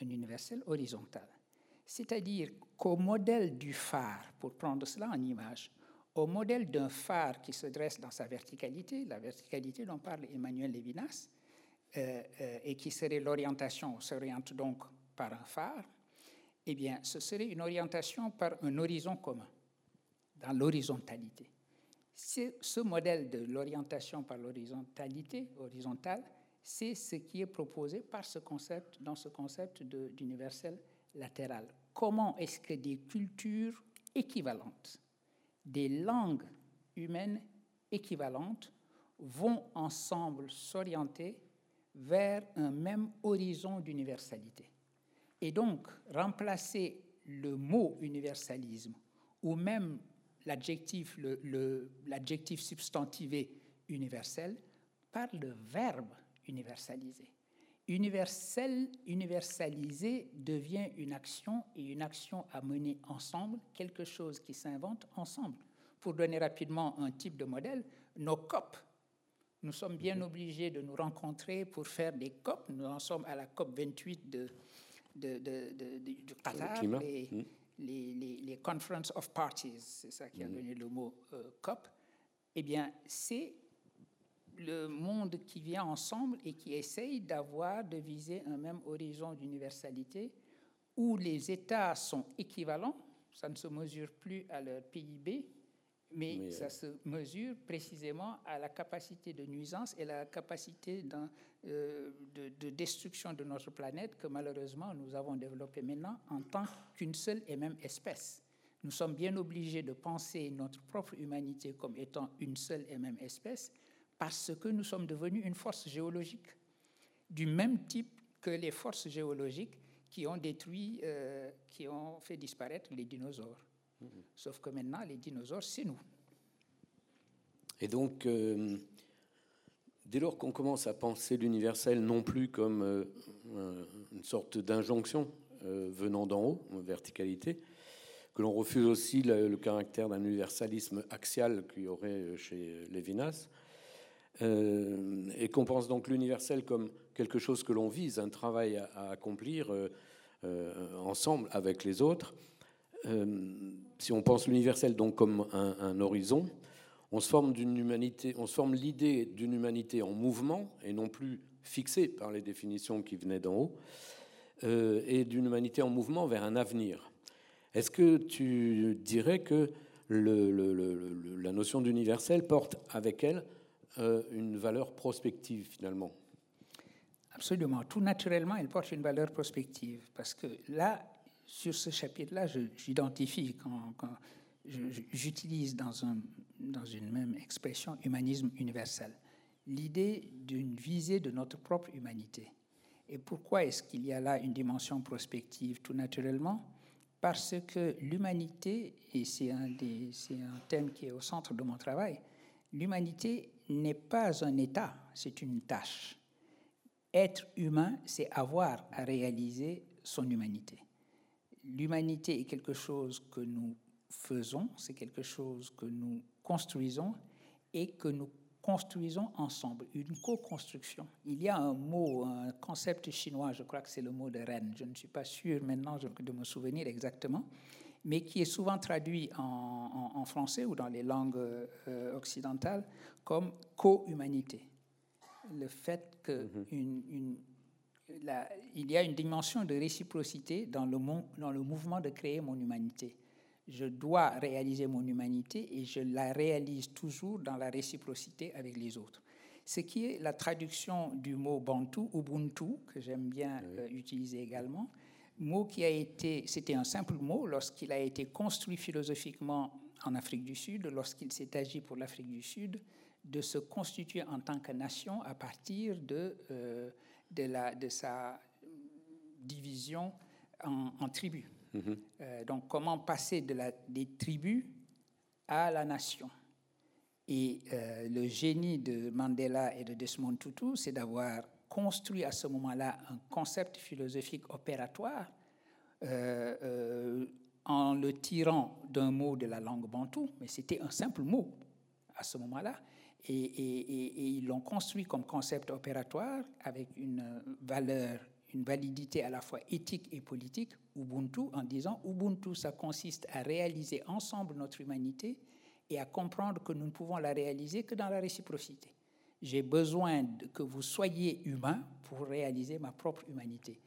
un universel horizontal. C'est-à-dire qu'au modèle du phare, pour prendre cela en image, au modèle d'un phare qui se dresse dans sa verticalité, la verticalité dont parle Emmanuel Levinas, euh, euh, et qui serait l'orientation, s'oriente donc par un phare, eh bien, ce serait une orientation par un horizon commun, dans l'horizontalité. Ce modèle de l'orientation par l'horizontalité, horizontale, c'est ce qui est proposé par ce concept, dans ce concept d'universel latéral comment est-ce que des cultures équivalentes, des langues humaines équivalentes vont ensemble s'orienter vers un même horizon d'universalité? Et donc, remplacer le mot universalisme ou même l'adjectif, l'adjectif substantivé universel par le verbe universaliser universel, universalisé devient une action et une action à mener ensemble, quelque chose qui s'invente ensemble. Pour donner rapidement un type de modèle, nos COP, nous sommes bien obligés de nous rencontrer pour faire des COP. Nous en sommes à la COP 28 de, de, de, du Qatar, hmm. les, les, les, Conference of Parties, c'est ça qui a hmm. donné le mot euh, COP. Eh bien, c'est le monde qui vient ensemble et qui essaye d'avoir, de viser un même horizon d'universalité où les États sont équivalents, ça ne se mesure plus à leur PIB, mais, ça se mesure précisément à la capacité de nuisance et la capacité euh, de, de, destruction de notre planète que malheureusement nous avons développé maintenant en tant qu'une seule et même espèce. Nous sommes bien obligés de penser notre propre humanité comme étant une seule et même espèce, parce que nous sommes devenus une force géologique, du même type que les forces géologiques qui ont détruit, euh, qui ont fait disparaître les dinosaures. Sauf que maintenant, les dinosaures, c'est nous. Et donc, euh, dès lors qu'on commence à penser l'universel non plus comme euh, une sorte d'injonction venant d'en haut, en verticalité, que l'on refuse aussi le, caractère d'un universalisme axial qu'il y aurait chez Lévinas, euh, et qu'on pense donc l'universel comme quelque chose que l'on vise, un travail à, accomplir euh, euh, ensemble avec les autres. Si on pense l'universel donc comme un, horizon, on se forme l'idée d'une humanité en mouvement et non plus fixée par les définitions qui venaient d'en haut, et d'une humanité en mouvement vers un avenir. Est-ce que tu dirais que la notion d'universel porte avec elle euh, une valeur prospective finalement? Absolument. Tout naturellement, elle porte une valeur prospective. Parce que là, sur ce chapitre-là, j'identifie, j'utilise dans, un, dans une même expression humanisme universel. l'idée d'une visée de notre propre humanité. Et pourquoi est-ce qu'il y a là une dimension prospective Tout naturellement, parce que l'humanité, et c'est un thème qui est au centre de mon travail, l'humanité n'est pas un état, c'est une tâche. Être humain, c'est avoir à réaliser son humanité. L'humanité est quelque chose que nous faisons, c'est quelque chose que nous construisons et que nous construisons ensemble, une co-construction. Il y a un mot, un concept chinois, je crois que c'est le mot de Rennes, je ne suis pas sûr maintenant de me souvenir exactement, mais qui est souvent traduit en, français ou dans les langues euh, occidentales comme co-humanité. Le fait mhm. y a une dimension de réciprocité dans le, dans le mouvement de créer mon humanité je dois réaliser mon humanité et je la réalise toujours dans la réciprocité avec les autres. Ce qui est la traduction du mot Bantu, Ubuntu, que j'aime bien euh, utiliser également, mot qui a été, c'était un simple mot lorsqu'il a été construit philosophiquement en Afrique du Sud, lorsqu'il s'est agi pour l'Afrique du Sud de se constituer en tant que nation à partir de, euh, de, la, de sa division en, en tribus. Mhm. Euh, donc, comment passer de la, des tribus à la nation Et euh, le génie de Mandela et de Desmond Tutu, c'est d'avoir construit à ce moment-là un concept philosophique opératoire euh, en le tirant d'un mot de la langue bantou, mais c'était un simple mot à ce moment-là. Et, ils l'ont construit comme concept opératoire avec une valeur une validité à la fois éthique et politique, Ubuntu, en disant Ubuntu, ça consiste à réaliser ensemble notre humanité et à comprendre que nous ne pouvons la réaliser que dans la réciprocité. J'ai besoin que vous soyez humain pour réaliser ma propre humanité.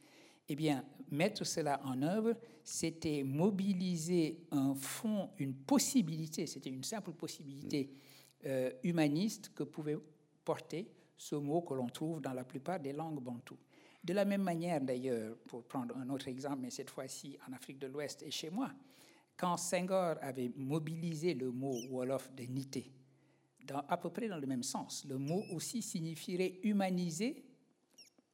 Eh bien, mettre cela en œuvre, c'était mobiliser un fond, une possibilité, c'était une simple possibilité euh, humaniste que pouvait porter ce mot que l'on trouve dans la plupart des langues bantoues. De la même manière, d'ailleurs, pour prendre un autre exemple, mais cette fois-ci en Afrique de l'Ouest et chez moi, quand Senghor avait mobilisé le mot Wolof de Nité, à peu près dans le même sens, le mot aussi signifierait humaniser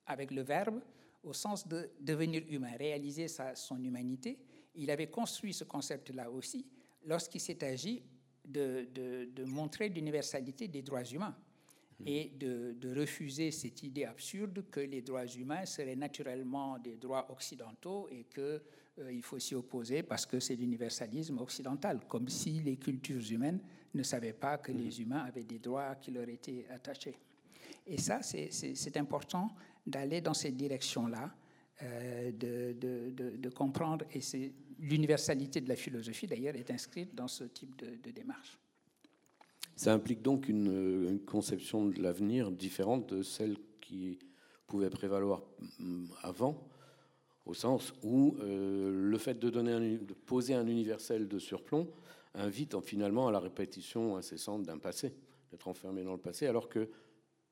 avec le verbe au sens de devenir humain, réaliser sa, son humanité. Il avait construit ce concept-là aussi lorsqu'il s'est agi de, de, de montrer l'universalité des droits humains et de, refuser cette idée absurde que les droits humains seraient naturellement des droits occidentaux et qu'il euh, faut s'y opposer parce que c'est l'universalisme occidental, comme si les cultures humaines ne savaient pas que les mm-hmm. humains avaient des droits qui leur étaient attachés. Et ça, c'est important d'aller dans cette direction-là, euh, de, de, de, comprendre, et l'universalité de la philosophie, d'ailleurs, est inscrite dans ce type de démarche. Ça implique donc une, conception de l'avenir différente de celle qui pouvait prévaloir mm, avant, au sens où euh, le fait de, donner de poser un universel de surplomb invite finalement à la répétition incessante d'un passé, d'être enfermé dans le passé, alors que,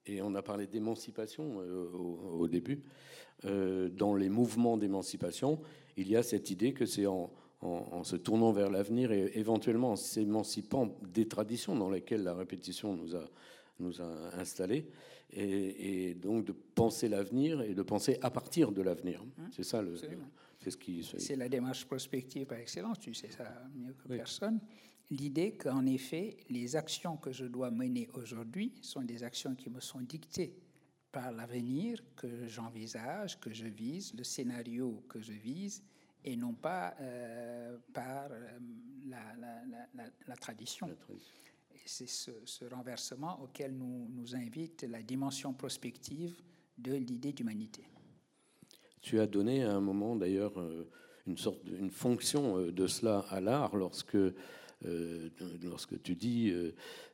et on a parlé d'émancipation euh, au, début, euh, dans les mouvements d'émancipation, il y a cette idée que c'est en, en, se tournant vers l'avenir et éventuellement en s'émancipant des traditions dans lesquelles la répétition nous a, nous a installés, et, donc de penser l'avenir et de penser à partir de l'avenir. Hein, c'est ça le. C'est ce qui. C'est la démarche prospective par excellence. Tu sais ça mieux que personne. L'idée qu'en effet, les actions que je dois mener aujourd'hui sont des actions qui me sont dictées par l'avenir que j'envisage, que je vise, le scénario que je vise, et non pas euh, par euh, la, tradition. c'est ce, renversement auquel nous, nous invite la dimension prospective de l'idée d'humanité. Tu as donné à un moment d'ailleurs euh, une sorte une fonction de cela à l'art lorsque lorsque tu dis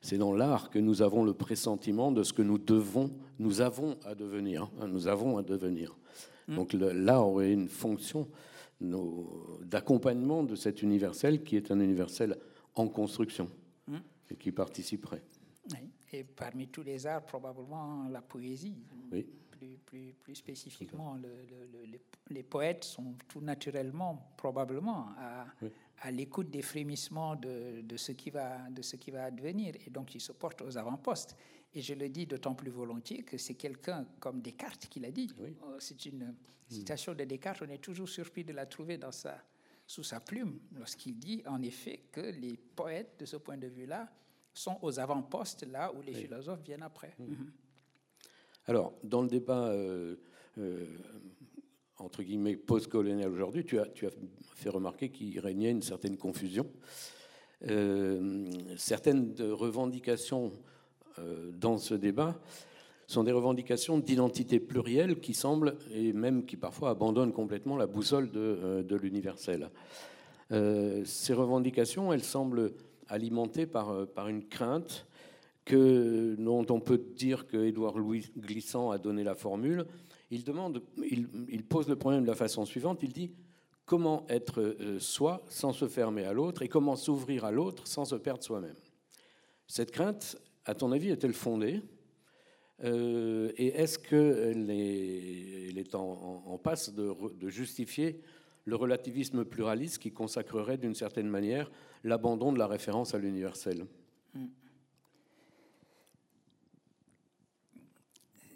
c'est dans l'art que nous avons le pressentiment de ce que nous devons, nous avons à devenir, hein, nous avons à devenir. Mmh. Donc l'art aurait une fonction d'accompagnement de cet universel qui est un universel en construction hmm. et qui participerait. Et parmi tous les arts, probablement la poésie. Oui. Plus, plus, plus spécifiquement, les, poètes sont tout naturellement, probablement, à, à l'écoute des frémissements de, de, ce qui va, de ce qui va advenir. Et donc, ils se portent aux avant-postes. Et je le dis d'autant plus volontiers que c'est quelqu'un comme Descartes qui l'a dit. Oh, c'est une hmm. citation de Descartes, on est toujours surpris de la trouver dans sa, sous sa plume, lorsqu'il dit en effet que les poètes, de ce point de vue-là, sont aux avant-postes, là où les philosophes viennent après. Hmm. Alors, dans le débat, euh, euh, entre guillemets, post-colonial aujourd'hui, tu as, fait remarquer qu'il régnait une certaine confusion. Euh, certaines revendications dans ce débat sont des revendications d'identité plurielle qui semblent, et même qui parfois abandonnent complètement la boussole de, l'universel. Ces revendications, elles semblent alimentées par une crainte que, dont on peut dire que Édouard Louis Glissant a donné la formule. Il, demande, il, pose le problème de la façon suivante. Il dit comment être soi sans se fermer à l'autre et comment s'ouvrir à l'autre sans se perdre soi-même? Cette crainte, à ton avis, est-elle fondée? Euh, Et est-ce qu'elle est en, passe de, justifier le relativisme pluraliste qui consacrerait d'une certaine manière l'abandon de la référence à l'universel?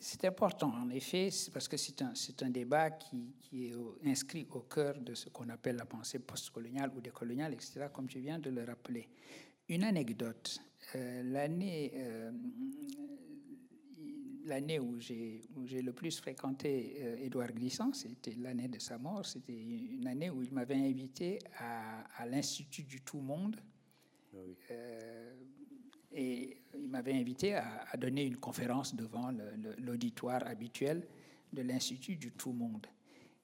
C'est important, en effet, parce que c'est un, un, débat qui, qui, est inscrit au cœur de ce qu'on appelle la pensée postcoloniale ou décoloniale, etc., comme tu viens de le rappeler. Une anecdote euh, l'année euh, l'année où j'ai le plus fréquenté euh, Édouard Glissant, c'était l'année de sa mort, c'était une année où il m'avait invité à, l'Institut du Tout-Monde. Ah et il m'avait invité à, donner une conférence devant l'auditoire habituel de l'Institut du Tout-Monde.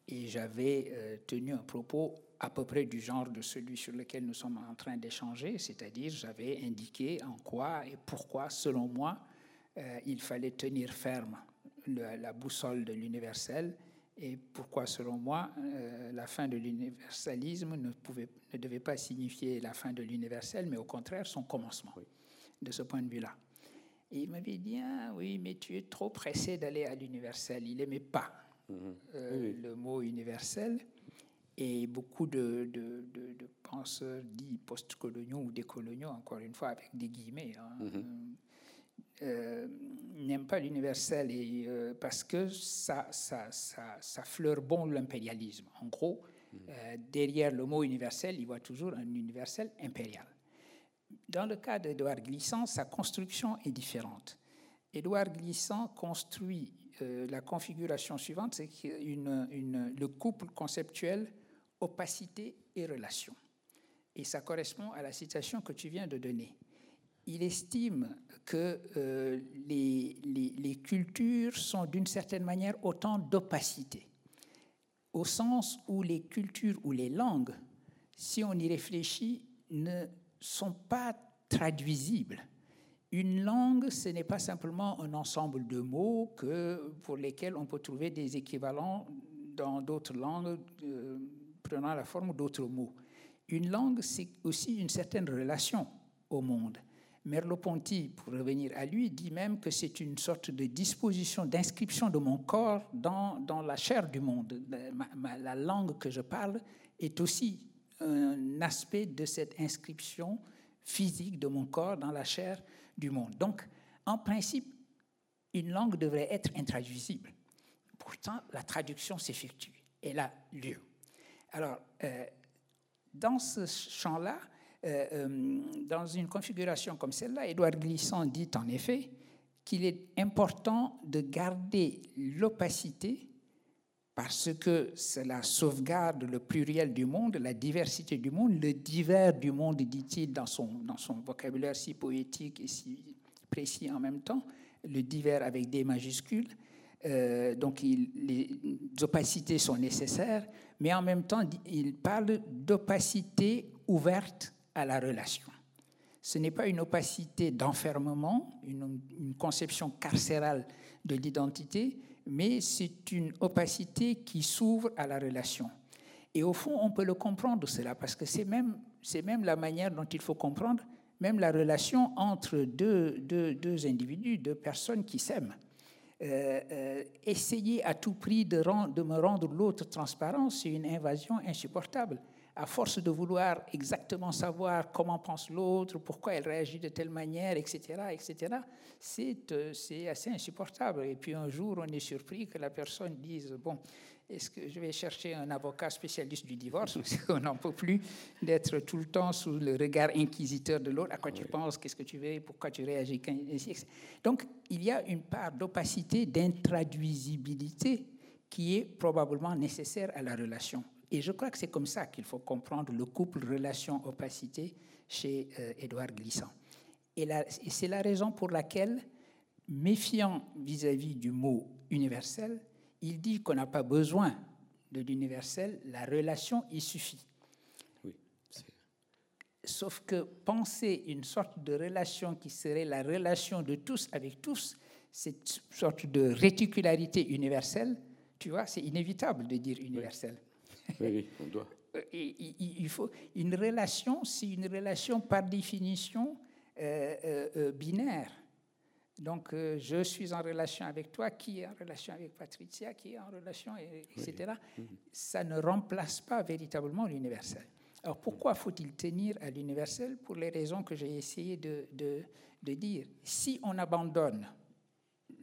Et j'avais tenu un propos à peu près du genre de celui sur lequel nous sommes en train d'échanger, c'est-à-dire j'avais indiqué en quoi et pourquoi, selon moi, euh, il fallait tenir ferme la boussole de l'universel et pourquoi, selon moi, euh, la fin de l'universalisme ne, ne devait pas signifier la fin de l'universel, mais au contraire son commencement, de ce point de vue-là. Et il m'avait dit, ah, oui, mais tu es trop pressé d'aller à l'universel. Il n'aimait pas mmh euh, le mot universel. Et beaucoup de, de, de, penseurs dits post-coloniaux ou décoloniaux, encore une fois avec des guillemets, hein, mhm. euh, n'aiment pas l'universel et, euh, parce que ça, ça, ça, ça fleure bon l'impérialisme. En gros, mhm. euh, derrière le mot universel, il voit toujours un universel impérial. Dans le cas d'Edouard Glissant, sa construction est différente. Édouard Glissant construit la configuration suivante, c'est le couple conceptuel opacité et relation. Et ça correspond à la citation que tu viens de donner. Il estime que euh, les, les, cultures sont d'une certaine manière autant d'opacité, au sens où les cultures ou les langues, si on y réfléchit, ne sont pas traduisibles. Une langue, ce n'est pas simplement un ensemble de mots que, pour lesquels on peut trouver des équivalents dans d'autres langues. Euh, prenant la forme d'autres mots. Une langue, c'est aussi une certaine relation au monde. Merleau-Ponty, pour revenir à lui, dit même que c'est une sorte de disposition, d'inscription de mon corps dans, dans la chair du monde. la langue que je parle est aussi un aspect de cette inscription physique de mon corps dans la chair du monde. Donc, en principe, une langue devrait être intraduisible. Pourtant, la traduction s'effectue. Elle a lieu. Alors, euh, dans ce champ-là, euh, euh, dans une configuration comme celle-là, Édouard Glissant dit en effet qu'il est important de garder l'opacité parce que cela sauvegarde le pluriel du monde, la diversité du monde, le divers du monde, dit-il dans son, dans son vocabulaire si poétique et si précis en même temps, le divers avec des majuscules. donc les opacités sont nécessaires, mais en même temps, il parle d'opacité ouverte à la relation. Ce n'est pas une opacité d'enfermement, une, conception carcérale de l'identité, mais c'est une opacité qui s'ouvre à la relation. Et au fond, on peut le comprendre cela, parce que c'est même, même la manière dont il faut comprendre même la relation entre deux, deux, deux individus, deux personnes qui s'aiment. essayer à tout prix de, de me rendre l'autre transparent, c'est une invasion insupportable à force de vouloir exactement savoir comment pense l'autre, pourquoi elle réagit de telle manière, etc., etc., c'est, c'est assez insupportable. Et puis un jour, on est surpris que la personne dise, bon, est-ce que je vais chercher un avocat spécialiste du divorce? (laughs) Parce qu'on n'en peut plus d'être tout le temps sous le regard inquisiteur de l'autre. À quoi tu penses? Qu'est-ce que tu veux? Pourquoi tu réagis? Donc, il y a une part d'opacité, d'intraduisibilité qui est probablement nécessaire à la relation. Et je crois que c'est comme ça qu'il faut comprendre le couple relation-opacité chez euh, Édouard Glissant. Et, et c'est la raison pour laquelle, méfiant vis-à-vis du mot universel, il dit qu'on n'a pas besoin de l'universel, la relation y suffit. Oui, Sauf que penser une sorte de relation qui serait la relation de tous avec tous, cette sorte de réticularité universelle, tu vois, c'est inévitable de dire universel. Oui, on doit. il, faut une relation, c'est une relation par définition euh, euh, euh, binaire. Donc, je suis en relation avec toi, qui est en relation avec Patricia, qui est en relation, etc. Mhm. Ça ne remplace pas véritablement l'universel. Alors, pourquoi faut-il tenir à l'universel Pour les raisons que j'ai essayé de, de, de dire? Si on abandonne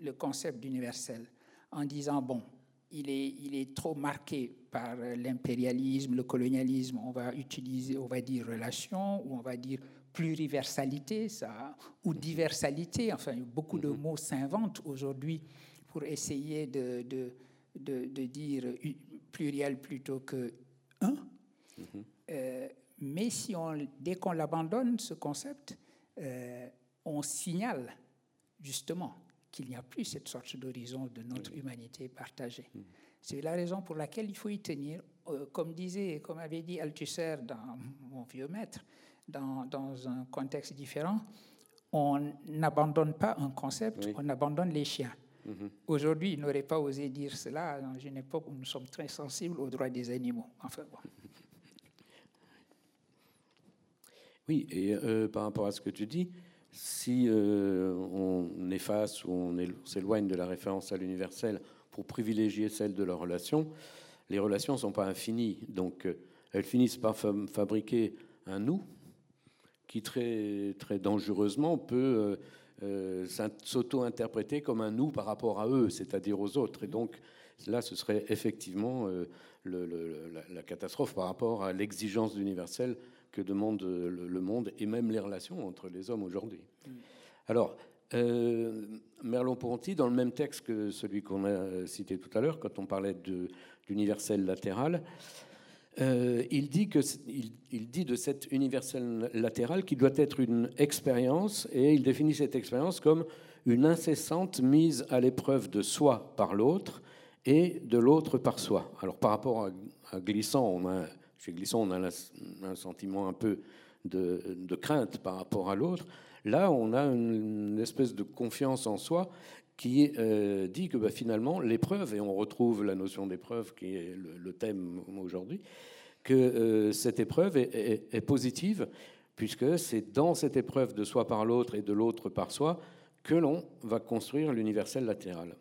le concept d'universel en disant, bon, il est, il est trop marqué par l'impérialisme, le colonialisme. On va utiliser, on va dire relation, ou on va dire pluriversalité, ça, ou diversalité. Enfin, beaucoup de mhm. mots s'inventent aujourd'hui pour essayer de, de, de, dire pluriel plutôt que un. Mhm. Euh, mais si on, dès qu'on l'abandonne, ce concept, euh, on signale justement qu'il n'y a plus cette sorte d'horizon de notre humanité partagée. Mm. C'est la raison pour laquelle il faut y tenir. Euh, comme disait, comme avait dit Althusser dans mon vieux maître, dans, dans un contexte différent, on n'abandonne pas un concept, on abandonne les chiens. Mm-hmm. Aujourd'hui, il n'aurait pas osé dire cela dans une époque où nous sommes très sensibles aux droits des animaux. Enfin bon. (laughs) Oui, et euh, par rapport à ce que tu dis, si euh, on efface ou on s'éloigne de la référence à l'universel pour privilégier celle de la relation, les relations ne sont pas infinies. Donc euh, elles finissent par fabriquer un nous qui très, très dangereusement peut euh, s'auto-interpréter comme un nous par rapport à eux, c'est-à-dire aux autres. Et donc là, ce serait effectivement la, catastrophe par rapport à l'exigence d'universel que demande le, monde et même les relations entre les hommes aujourd'hui. Alors, euh, Merleau-Ponty, dans le même texte que celui qu'on a cité tout à l'heure, quand on parlait d'universel latéral, euh, il, dit de cette universel latéral qu'il doit être une expérience, et il définit cette expérience comme une incessante mise à l'épreuve de soi par l'autre et de l'autre par soi. Alors par rapport à, Glissant, on a chez Glisson, on a un sentiment un peu de, crainte par rapport à l'autre. Là, on a une, espèce de confiance en soi qui euh, dit que bah, finalement, l'épreuve, et on retrouve la notion d'épreuve qui est le, thème aujourd'hui, que euh, cette épreuve est, positive, puisque c'est dans cette épreuve de soi par l'autre et de l'autre par soi que l'on va construire l'universel latéral.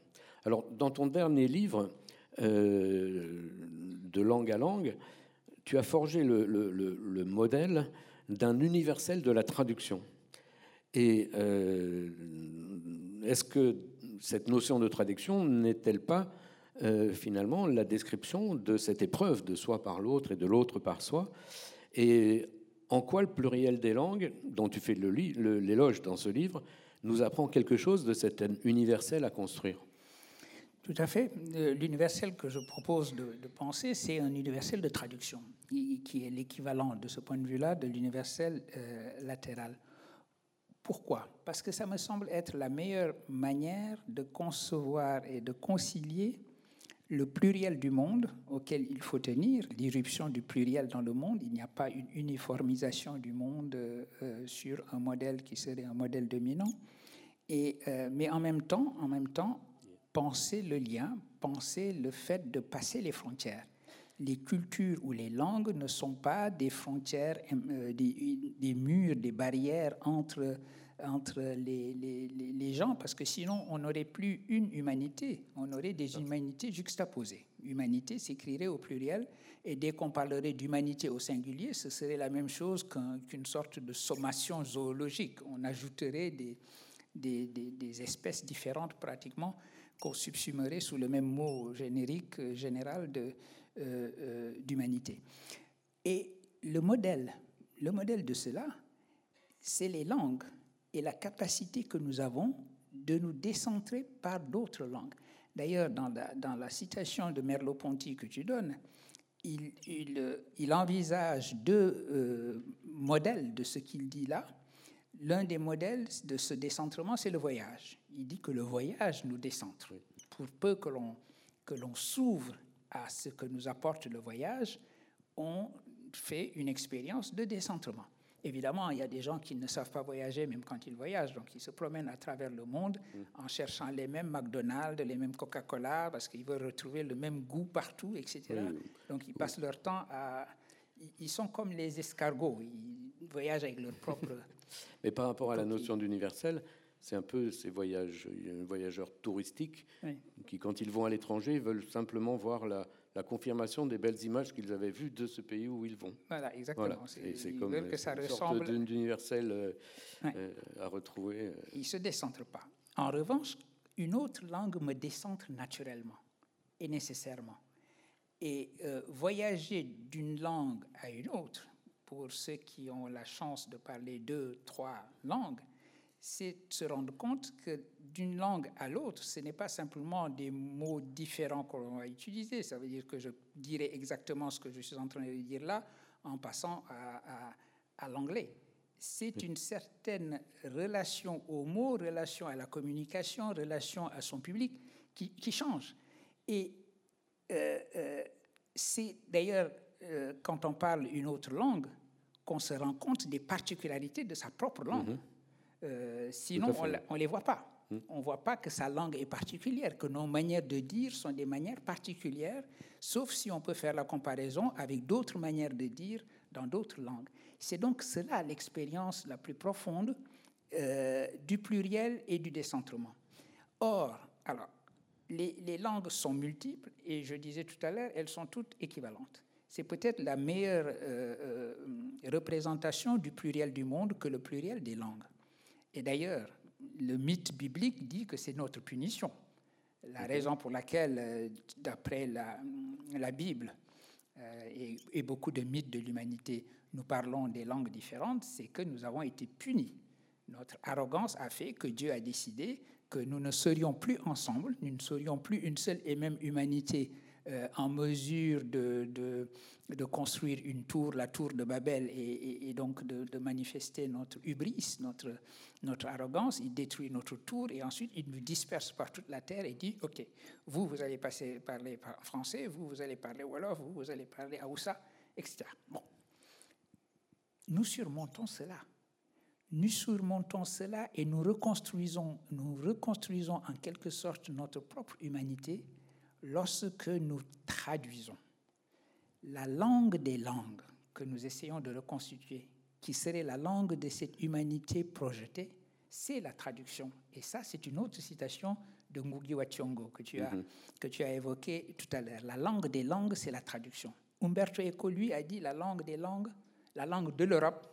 Alors, dans ton dernier livre, euh, de langue à langue, tu as forgé le, modèle d'un universel de la traduction. Et euh, est-ce que cette notion de traduction n'est-elle pas euh, finalement la description de cette épreuve de soi par l'autre et de l'autre par soi? Et en quoi le pluriel des langues, dont tu fais l'éloge dans ce livre, nous apprend quelque chose de cet universel à construire? Tout à fait. L'universel que je propose de, penser, c'est un universel de traduction, qui est l'équivalent de ce point de vue-là de l'universel euh, latéral. Pourquoi? Parce que ça me semble être la meilleure manière de concevoir et de concilier le pluriel du monde auquel il faut tenir, l'irruption du pluriel dans le monde. Il n'y a pas une uniformisation du monde euh, sur un modèle qui serait un modèle dominant. Et, mais en même temps, en même temps, penser le lien, penser le fait de passer les frontières. Les cultures ou les langues ne sont pas des frontières, euh, des, murs, des barrières entre entre les, les, les, gens, parce que sinon on n'aurait plus une humanité, on aurait des humanités juxtaposées. Humanité s'écrirait au pluriel, et dès qu'on parlerait d'humanité au singulier, ce serait la même chose qu'une sorte de sommation zoologique. On ajouterait des, des, des, espèces différentes pratiquement qu'on subsumerait sous le même mot générique, euh, général euh, euh, d'humanité. Et le modèle, le modèle de cela, c'est les langues et la capacité que nous avons de nous décentrer par d'autres langues. D'ailleurs, dans la, citation de Merleau-Ponty que tu donnes, il, il envisage deux euh, modèles de ce qu'il dit là. L'un des modèles de ce décentrement, c'est le voyage. Il dit que le voyage nous décentre. Pour peu que l'on, que l'on s'ouvre à ce que nous apporte le voyage, on fait une expérience de décentrement. Évidemment, il y a des gens qui ne savent pas voyager même quand ils voyagent, donc ils se promènent à travers le monde mm. en cherchant les mêmes McDonald's, les mêmes Coca-Cola, parce qu'ils veulent retrouver le même goût partout, etc. Donc ils passent leur temps à... Ils sont comme les escargots, ils voyagent avec leur propre... (laughs) Mais par rapport à la notion d'universel, c'est un peu ces voyages, voyageurs touristiques qui, quand ils vont à l'étranger, veulent simplement voir la, la confirmation des belles images qu'ils avaient vues de ce pays où ils vont. Voilà, exactement. C'est comme que ça une ressemble... sorte d'universel euh, euh, à retrouver. Euh. Il ne se décentre pas. En revanche, une autre langue me décentre naturellement et nécessairement. Et voyager d'une langue à une autre, pour ceux qui ont la chance de parler deux, trois langues, c'est se rendre compte que d'une langue à l'autre, ce n'est pas simplement des mots différents qu'on va utiliser. Ça veut dire que je dirais exactement ce que je suis en train de dire là en passant à, l'anglais. C'est une certaine relation aux mots, relation à la communication, relation à son public qui, change. Et euh, euh, c'est d'ailleurs euh, quand on parle une autre langue qu'on se rend compte des particularités de sa propre langue. Mm-hmm. sinon, on ne les voit pas. Hmm. on ne voit pas que sa langue est particulière, que nos manières de dire sont des manières particulières, sauf si on peut faire la comparaison avec d'autres manières de dire dans d'autres langues. C'est donc cela l'expérience la plus profonde euh, du pluriel et du décentrement. Or, alors, les, langues sont multiples et je disais tout à l'heure, elles sont toutes équivalentes. C'est peut-être la meilleure euh, euh, représentation du pluriel du monde que le pluriel des langues. Et d'ailleurs, le mythe biblique dit que c'est notre punition. La raison pour laquelle, euh, d'après la, la, Bible euh, et, et, beaucoup de mythes de l'humanité, nous parlons des langues différentes, c'est que nous avons été punis. Notre arrogance a fait que Dieu a décidé que nous ne serions plus ensemble, nous ne serions plus une seule et même humanité euh, en mesure de, de, construire une tour, la tour de Babel, et, donc de, manifester notre hubris, notre, notre arrogance. Il détruit notre tour et ensuite il nous disperse par toute la terre et dit Ok, vous, vous allez passer, parler français, vous, vous allez parler Wolof, vous, vous allez parler Aoussa, etc. Bon. Nous surmontons cela. Nous surmontons cela et nous reconstruisons, nous reconstruisons en quelque sorte notre propre humanité lorsque nous traduisons la langue des langues que nous essayons de reconstituer, qui serait la langue de cette humanité projetée, c'est la traduction. Et ça, c'est une autre citation de Ngugi wa que tu as, mm-hmm. que tu as évoqué tout à l'heure. La langue des langues, c'est la traduction. Umberto Eco, lui, a dit la langue des langues, la langue de l'Europe,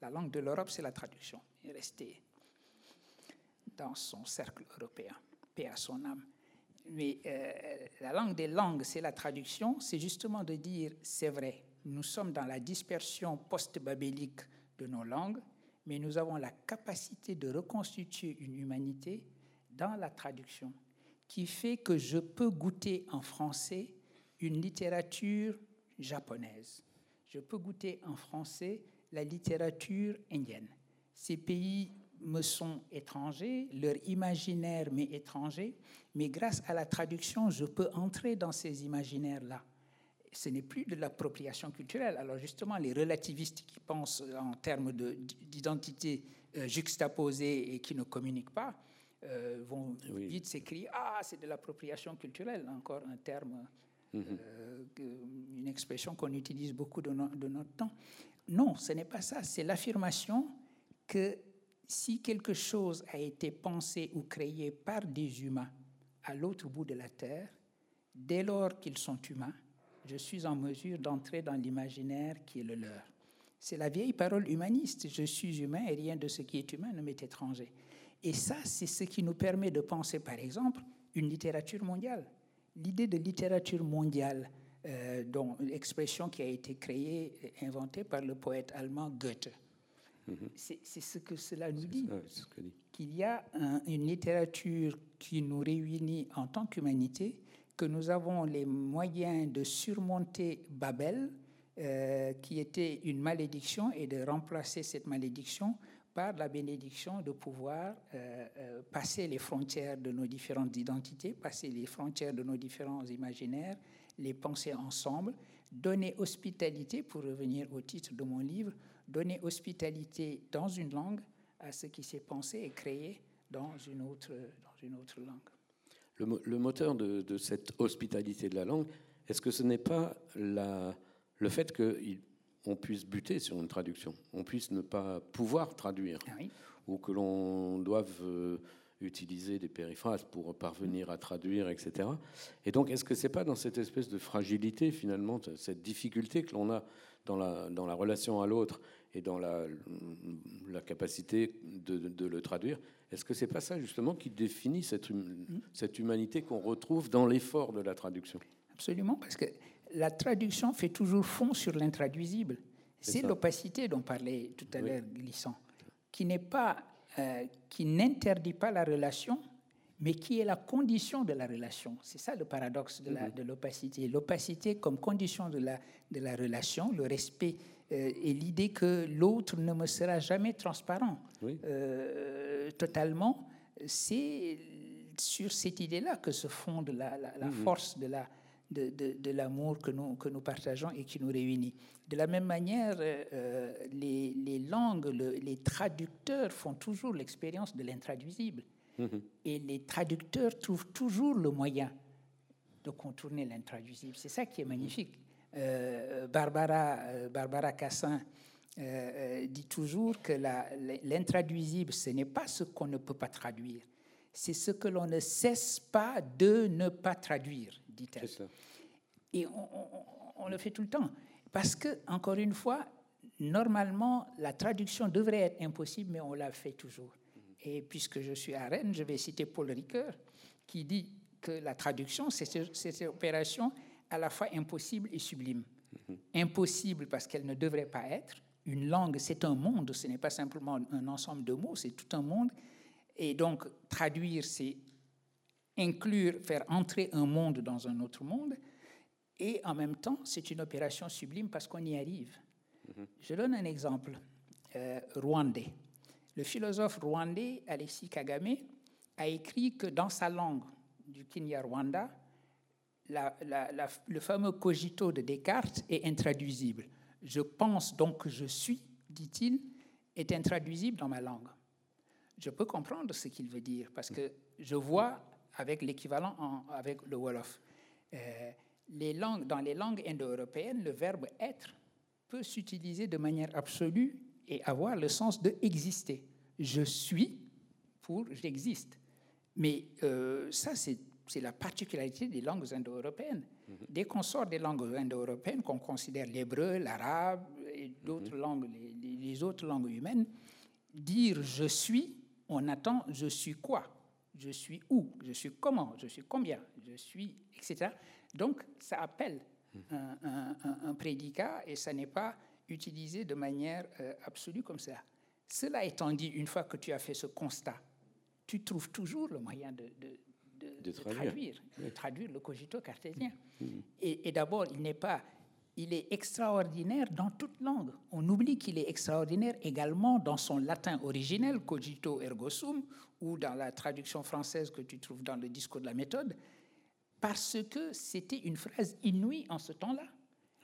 la langue de l'Europe, c'est la traduction. Il est resté dans son cercle européen, paix à son âme mais euh, la langue des langues, c'est la traduction, c'est justement de dire, c'est vrai, nous sommes dans la dispersion post-babélique de nos langues, mais nous avons la capacité de reconstituer une humanité dans la traduction, qui fait que je peux goûter en français une littérature japonaise. Je peux goûter en français la littérature indienne. Ces pays me sont étrangers, leur imaginaire m'est étranger, mais grâce à la traduction, je peux entrer dans ces imaginaires-là. Ce n'est plus de l'appropriation culturelle. Alors justement, les relativistes qui pensent en termes d'identité euh, juxtaposée et qui ne communiquent pas, euh, vont vite s'écrire Ah, c'est de l'appropriation culturelle, encore un terme, mhm. euh, une expression qu'on utilise beaucoup de, de, notre temps. Non, ce n'est pas ça. C'est l'affirmation que si quelque chose a été pensé ou créé par des humains à l'autre bout de la Terre, dès lors qu'ils sont humains, je suis en mesure d'entrer dans l'imaginaire qui est le leur. C'est la vieille parole humaniste, je suis humain et rien de ce qui est humain ne m'est étranger. Et ça, c'est ce qui nous permet de penser, par exemple, une littérature mondiale. L'idée de littérature mondiale, euh, dont l'expression qui a été créée, inventée par le poète allemand Goethe. Mhm. C'est ce que cela nous dit. Qu'il y a une littérature qui nous réunit en tant qu'humanité, que nous avons les moyens de surmonter Babel, euh, qui était une malédiction, et de remplacer cette malédiction par la bénédiction de pouvoir euh, euh, passer les frontières de nos différentes identités, passer les frontières de nos différents imaginaires, les penser ensemble, donner hospitalité, pour revenir au titre de mon livre, donner hospitalité dans une langue à ce qui s'est pensé et créé dans une autre, dans une autre langue. Le, moteur de, de, cette hospitalité de la langue, est-ce que ce n'est pas la, le fait que on puisse buter sur une traduction, on puisse ne pas pouvoir traduire, ah ou que l'on doive euh, utiliser des périphrases pour parvenir à traduire, etc. Et donc, est-ce que c'est pas dans cette espèce de fragilité, finalement, cette difficulté que l'on a dans la, dans la relation à l'autre et dans la, la capacité de, le traduire, est-ce que c'est pas ça, justement, qui définit cette, hum, cette humanité qu'on retrouve dans l'effort de la traduction? Absolument, parce que la traduction fait toujours fond sur l'intraduisible. C'est l'opacité dont parlait tout à l'heure Glissant, qui n'est pas, euh, qui n'interdit pas la relation, mais qui est la condition de la relation? C'est ça le paradoxe de mhm. l'opacité. L'opacité comme condition de la, de la relation, le respect euh, et l'idée que l'autre ne me sera jamais transparent euh, totalement, c'est sur cette idée-là que se fonde la, la, mhm. force de la, de, l'amour que nous, que nous partageons et qui nous réunit. De la même manière, euh, euh, les, langues, les traducteurs font toujours l'expérience de l'intraduisible. Mm-hmm. Et les traducteurs trouvent toujours le moyen de contourner l'intraduisible. C'est ça qui est magnifique. Euh, Barbara, Barbara Cassin dit toujours que l'intraduisible, ce n'est pas ce qu'on ne peut pas traduire, c'est ce que l'on ne cesse pas de ne pas traduire dit-elle. Et on, le fait tout le temps. Parce que, encore une fois, normalement, la traduction devrait être impossible, mais on la fait toujours. Et puisque je suis à Rennes, je vais citer Paul Ricoeur, qui dit que la traduction, c'est cette opération à la fois impossible et sublime. Impossible parce qu'elle ne devrait pas être. Une langue, c'est un monde, ce n'est pas simplement un ensemble de mots, c'est tout un monde. Et donc, traduire, c'est inclure, faire entrer un monde dans un autre monde, et en même temps, c'est une opération sublime parce qu'on y arrive. Mhm. Je donne un exemple euh, rwandais. Le philosophe rwandais Alexis Kagame a écrit que dans sa langue du Kinyarwanda, la, le fameux cogito de Descartes est intraduisible. Je pense donc que je suis, dit-il, est intraduisible dans ma langue. Je peux comprendre ce qu'il veut dire parce que je vois avec l'équivalent avec le Wolof. Euh, dans les langues indo-européennes, le verbe être peut s'utiliser de manière absolue et avoir le sens de exister. Je suis pour j'existe. Mais euh, ça, c'est la particularité des langues indo-européennes. Mhm. Dès qu'on sort des langues indo-européennes, qu'on considère l'hébreu, l'arabe et d'autres mhm. langues, les, les, autres langues humaines, dire je suis, on attend je suis quoi? Je suis où, je suis comment, je suis combien, je suis, etc. Donc, ça appelle un, prédicat et ça n'est pas utilisé de manière euh, absolue comme ça. Cela étant dit, une fois que tu as fait ce constat, tu trouves toujours le moyen de, de, traduire, de traduire le cogito cartésien. Mm-hmm. Et, et d'abord, il n'est pas il est extraordinaire dans toute langue. On oublie qu'il est extraordinaire également dans son latin originel, cogito ergo sum, ou dans la traduction française que tu trouves dans le discours de la méthode, parce que c'était une phrase inouïe en ce temps-là.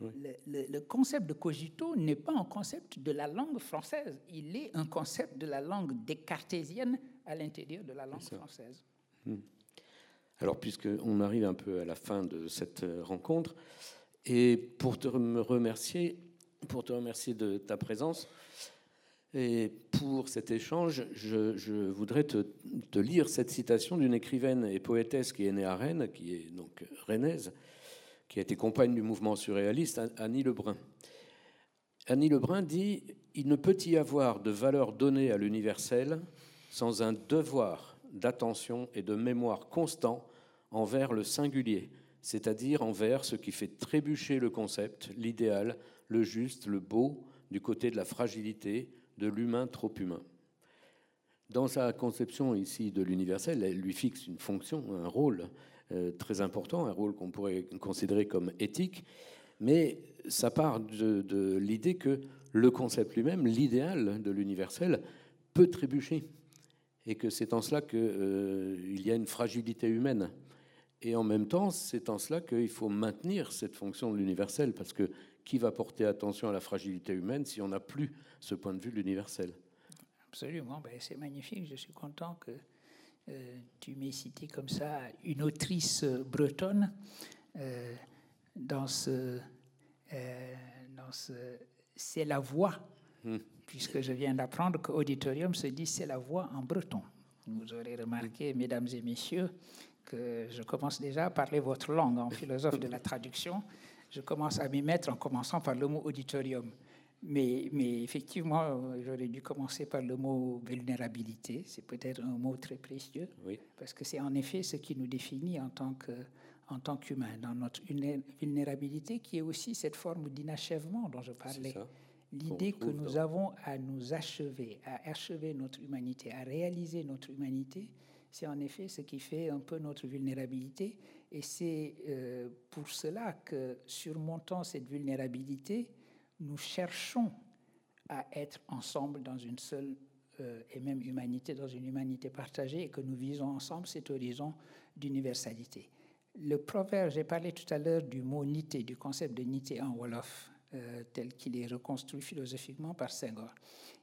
Le, concept de cogito n'est pas un concept de la langue française, il est un concept de la langue descartésienne à l'intérieur de la langue française. Hmm. Alors, puisqu'on arrive un peu à la fin de cette euh, rencontre, et pour te remercier, pour te remercier de ta présence, Et pour cet échange, je, voudrais te, lire cette citation d'une écrivaine et poétesse qui est née à Rennes, qui est donc rennaise, qui a été compagne du mouvement surréaliste, Annie Lebrun. Annie Lebrun dit Il ne peut y avoir de valeur donnée à l'universel sans un devoir d'attention et de mémoire constant envers le singulier, c'est-à-dire envers ce qui fait trébucher le concept, l'idéal, le juste, le beau, du côté de la fragilité, de l'humain trop humain. Dans sa conception ici de l'universel, elle lui fixe une fonction, un rôle très important, un rôle qu'on pourrait considérer comme éthique, mais ça part de, l'idée que le concept lui-même, l'idéal de l'universel, peut trébucher, et que c'est en cela qu'il euh, y a une fragilité humaine. Et en même temps, c'est en cela qu'il faut maintenir cette fonction de l'universel, parce que qui va porter attention à la fragilité humaine si on n'a plus ce point de vue de l'universel? Absolument, ben, c'est magnifique. Je suis content que euh, tu m'aies cité comme ça une autrice bretonne euh, dans ce, euh, dans ce c'est la voix, hmm. puisque je viens d'apprendre qu'auditorium se dit c'est la voix en breton. Vous aurez remarqué, mesdames et messieurs, que je commence déjà à parler votre langue en (laughs) philosophe de la traduction je commence à m'y mettre en commençant par le mot auditorium. Mais, mais effectivement, j'aurais dû commencer par le mot vulnérabilité. C'est peut-être un mot très précieux, parce que c'est en effet ce qui nous définit en tant que en tant qu'humain, dans notre vulnérabilité, qui est aussi cette forme d'inachèvement dont je parlais. L'idée que nous avons à nous achever, à achever notre humanité, à réaliser notre humanité, c'est en effet ce qui fait un peu notre vulnérabilité et c'est euh, pour cela que, surmontant cette vulnérabilité, nous cherchons à être ensemble dans une seule euh, et même humanité, dans une humanité partagée, et que nous visons ensemble cet horizon d'universalité. Le proverbe, j'ai parlé tout à l'heure du mot nité, du concept de nité en Wolof, euh, tel qu'il est reconstruit philosophiquement par Senghor.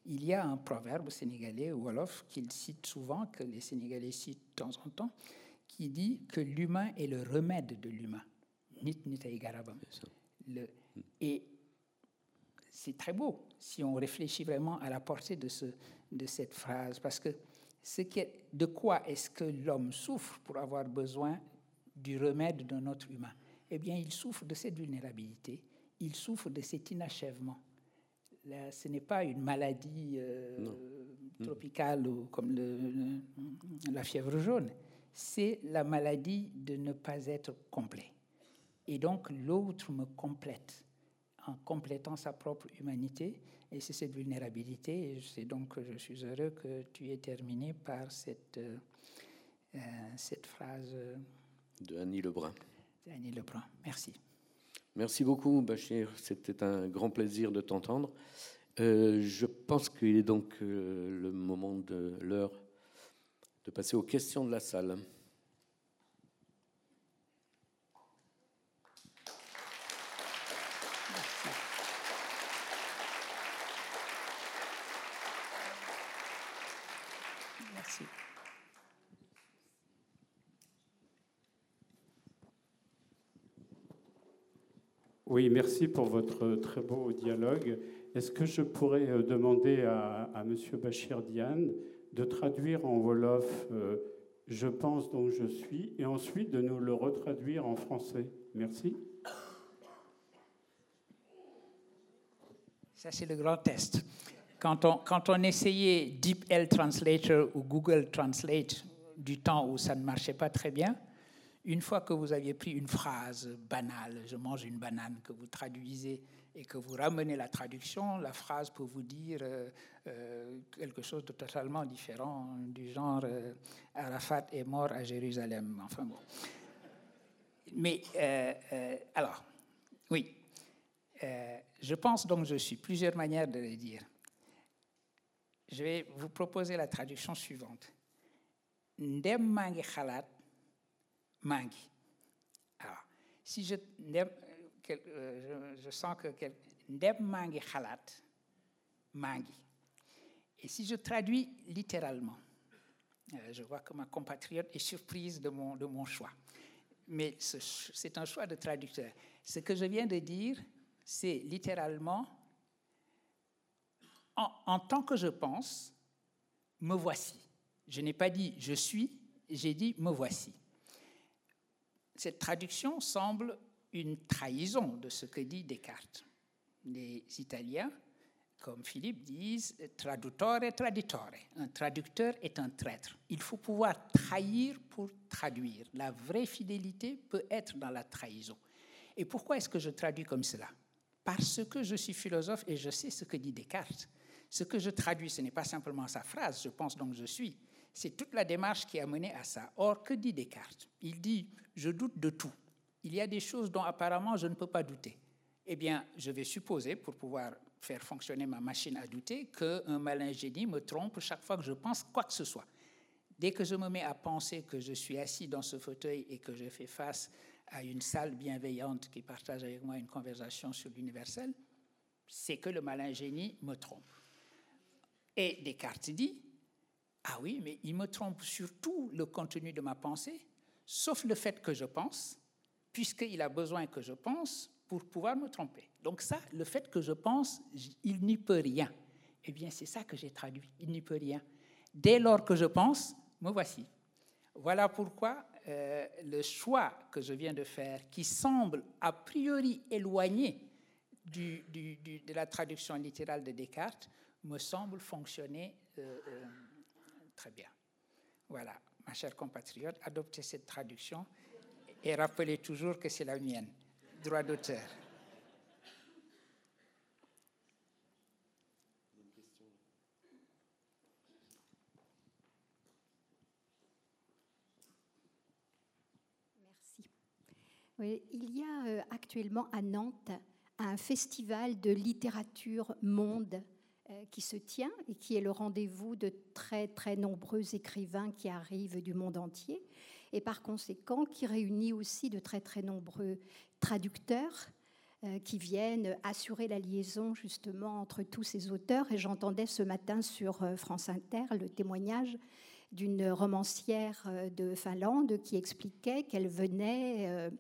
Il y a un proverbe sénégalais, Wolof, qu'il cite souvent, que les Sénégalais citent de temps en temps, qui dit que l'humain est le remède de l'humain. Nit Le, et c'est très beau si on réfléchit vraiment à la portée de, ce, de cette phrase, parce que ce qui de quoi est-ce que l'homme souffre pour avoir besoin du remède de notre humain? Eh bien, il souffre de cette vulnérabilité, il souffre de cet inachèvement. Là, ce n'est pas une maladie euh, tropicale ou comme le, la fièvre jaune. C'est la maladie de ne pas être complet. Et donc l'autre me complète en complétant sa propre humanité. Et c'est cette vulnérabilité. Et c'est donc que je suis heureux que tu aies terminé par cette, euh, euh, cette phrase. De Annie Lebrun. Annie Lebrun. Merci. Merci beaucoup, Bachir. C'était un grand plaisir de t'entendre. Euh, je pense qu'il est donc le moment de l'heure de passer aux questions de la salle. Merci. Oui, merci pour votre très beau dialogue. Est-ce que je pourrais euh, demander à, à M. Bachir Diane de traduire en Wolof euh, Je pense donc je suis, et ensuite de nous le retraduire en français? Merci. Ça, c'est le grand test. Quand on, quand on essayait DeepL Translator ou Google Translate du temps où ça ne marchait pas très bien, une fois que vous aviez pris une phrase banale, je mange une banane, que vous traduisez et que vous ramenez la traduction, la phrase peut vous dire euh, euh, quelque chose de totalement différent, du genre euh, Arafat est mort à Jérusalem. Enfin bon. Mais alors, oui, je pense donc je suis. Plusieurs manières de le dire. Je vais vous proposer la traduction suivante. Ndem mangi. Alors, si je euh, je, sens que ndem mangi khalat mangi. Et si je traduis littéralement, euh, je vois que ma compatriote est surprise de mon, de mon choix. Mais c'est un choix de traducteur. Ce que je viens de dire, c'est littéralement en, tant que je pense, me voici. Je n'ai pas dit je suis, j'ai dit me voici. Cette traduction semble une trahison de ce que dit Descartes. Les Italiens, comme Philippe, disent traduttore traditore. Un traducteur est un traître. Il faut pouvoir trahir pour traduire. La vraie fidélité peut être dans la trahison. Et pourquoi est-ce que je traduis comme cela? Parce que je suis philosophe et je sais ce que dit Descartes. Ce que je traduis, ce n'est pas simplement sa phrase, je pense donc je suis. C'est toute la démarche qui a mené à ça. Or, que dit Descartes? Il dit, je doute de tout. Il y a des choses dont apparemment je ne peux pas douter. Eh bien, je vais supposer, pour pouvoir faire fonctionner ma machine à douter, qu'un malin génie me trompe chaque fois que je pense quoi que ce soit. Dès que je me mets à penser que je suis assis dans ce fauteuil et que je fais face à une salle bienveillante qui partage avec moi une conversation sur l'universel, c'est que le malin génie me trompe. Et Descartes dit, ah oui, mais il me trompe sur tout le contenu de ma pensée, sauf le fait que je pense, puisqu'il a besoin que je pense pour pouvoir me tromper. Donc ça, le fait que je pense, il n'y peut rien. Eh bien, c'est ça que j'ai traduit, il n'y peut rien. Dès lors que je pense, me voici. Voilà pourquoi euh, le choix que je viens de faire, qui semble a priori éloigné de la traduction littérale de Descartes, me semble fonctionner euh, euh, très bien. Voilà, ma chère compatriote, adoptez cette traduction et rappelez toujours que c'est la mienne. Droit d'auteur. Merci. Oui, il y a euh, actuellement à Nantes un festival de littérature monde qui se tient et qui est le rendez-vous de très très nombreux écrivains qui arrivent du monde entier et par conséquent qui réunit aussi de très très nombreux traducteurs euh, qui viennent assurer la liaison justement entre tous ces auteurs. Et j'entendais ce matin sur euh, France Inter le témoignage d'une romancière de Finlande qui expliquait qu'elle venait,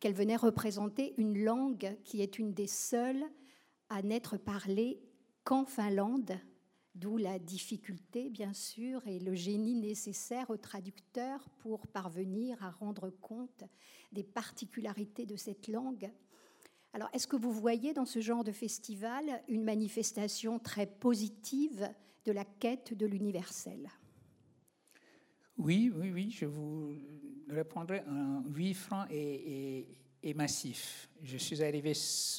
qu'elle venait représenter une langue qui est une des seules à n'être parlée qu'en Finlande, d'où la difficulté, bien sûr, et le génie nécessaire au traducteur pour parvenir à rendre compte des particularités de cette langue. Alors, est-ce que vous voyez dans ce genre de festival une manifestation très positive de la quête de l'universel? Oui, oui, oui, je vous répondrai en huit francs et, et massif. Je suis arrivé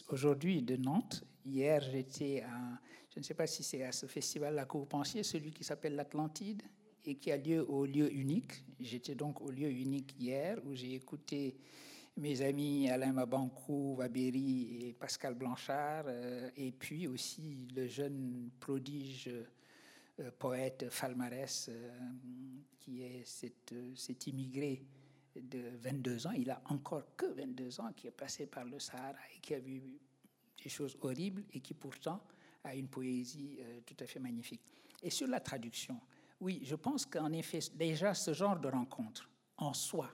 aujourd'hui de Nantes. Hier, j'étais à je ne sais pas si c'est à ce festival-là que vous pensiez, celui qui s'appelle l'Atlantide et qui a lieu au lieu unique. J'étais donc au lieu unique hier où j'ai écouté mes amis Alain Mabankou, Waberi et Pascal Blanchard, euh, et puis aussi le jeune prodige euh, poète Falmarès, euh, qui est cet, cet, immigré de 22 ans. Il a encore que 22 ans, qui est passé par le Sahara et qui a vu des choses horribles et qui pourtant à une poésie euh, tout à fait magnifique. Et sur la traduction, oui, je pense qu'en effet, déjà ce genre de rencontres, en soi,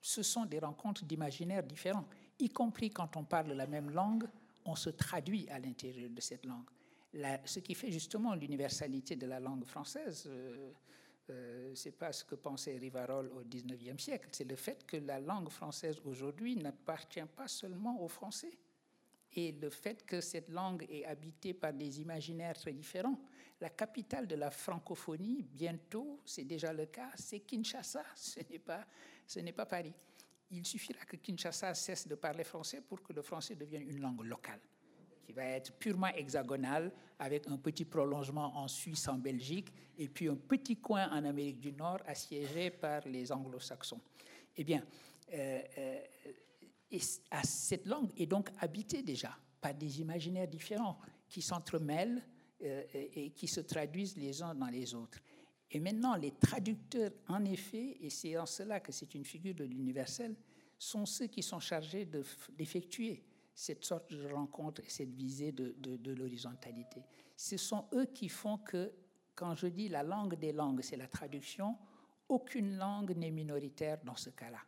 ce sont des rencontres d'imaginaires différents, y compris quand on parle la même langue, on se traduit à l'intérieur de cette langue. ce qui fait justement l'universalité de la langue française, euh, euh, c'est pas ce que pensait Rivarol au XIXe siècle, c'est le fait que la langue française aujourd'hui n'appartient pas seulement aux Français et le fait que cette langue est habitée par des imaginaires très différents. La capitale de la francophonie, bientôt, c'est déjà le cas, c'est Kinshasa, ce n'est pas, pas Paris. Il suffira que Kinshasa cesse de parler français pour que le français devienne une langue locale, qui va être purement hexagonale, avec un petit prolongement en Suisse, en Belgique, et puis un petit coin en Amérique du Nord assiégé par les anglo-saxons. Eh bien, euh, euh, et cette langue est donc habitée déjà par des imaginaires différents qui s'entremêlent euh, et qui se traduisent les uns dans les autres. Et maintenant, les traducteurs, en effet, et c'est en cela que c'est une figure de l'universel, sont ceux qui sont chargés d'effectuer cette sorte de rencontre et cette visée de, de l'horizontalité. Ce sont eux qui font que, quand je dis la langue des langues, c'est la traduction, aucune langue n'est minoritaire dans ce cas-là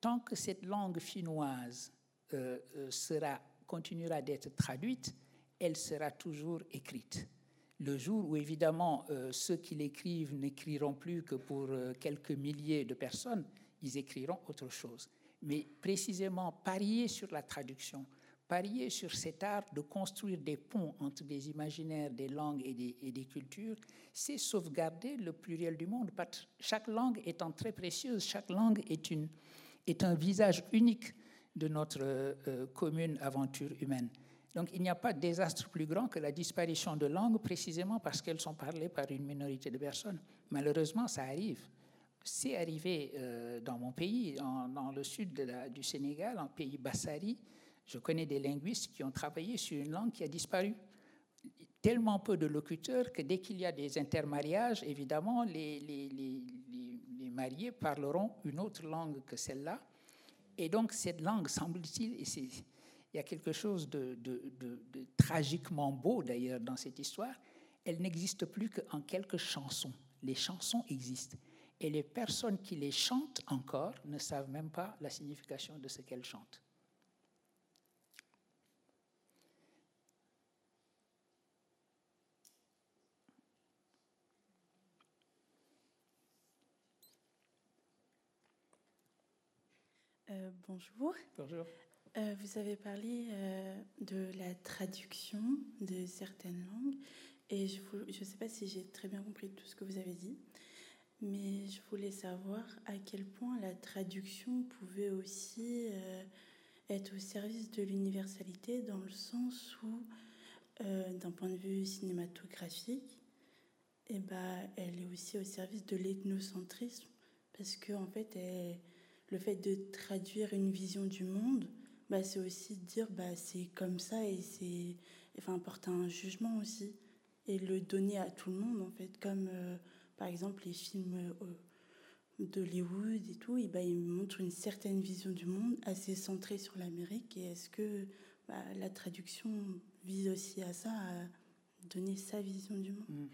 tant que cette langue finnoise euh, euh, sera, continuera d'être traduite, elle sera toujours écrite. Le jour où, évidemment, euh, ceux qui l'écrivent n'écriront plus que pour euh, quelques milliers de personnes, ils écriront autre chose. Mais précisément, parier sur la traduction, parier sur cet art de construire des ponts entre des imaginaires, des langues et des, et des cultures, c'est sauvegarder le pluriel du monde. Chaque langue étant très précieuse, chaque langue est, une, est un visage unique de notre euh, commune aventure humaine. Donc il n'y a pas de désastre plus grand que la disparition de langues précisément parce qu'elles sont parlées par une minorité de personnes. Malheureusement, ça arrive. C'est arrivé euh, dans mon pays, dans le sud du Sénégal, en pays Bassari. Je connais des linguistes qui ont travaillé sur une langue qui a disparu. Tellement peu de locuteurs que dès qu'il y a des intermariages, évidemment, les mariés parleront une autre langue que celle-là. Et donc cette langue, semble-t-il, il y a quelque chose de, tragiquement beau d'ailleurs dans cette histoire. Elle n'existe plus qu'en quelques chansons. Les chansons existent. Et les personnes qui les chantent encore ne savent même pas la signification de ce qu'elles chantent. Euh, bonjour. Bonjour. Euh, vous avez parlé euh, de la traduction de certaines langues et je ne sais pas si j'ai très bien compris tout ce que vous avez dit, mais je voulais savoir à quel point la traduction pouvait aussi être au service de l'universalité dans le sens où, d'un point de vue cinématographique, et eh ben, elle est aussi au service de l'ethnocentrisme parce que en fait, le fait de traduire une vision du monde bah, c'est aussi dire bah, c'est comme ça et c'est enfin porter un jugement aussi et le donner à tout le monde en fait comme euh, par exemple les films euh, d'Hollywood et tout et bah, ils montrent une certaine vision du monde assez centrée sur l'Amérique et est-ce que bah, la traduction vise aussi à ça à donner sa vision du monde mmh.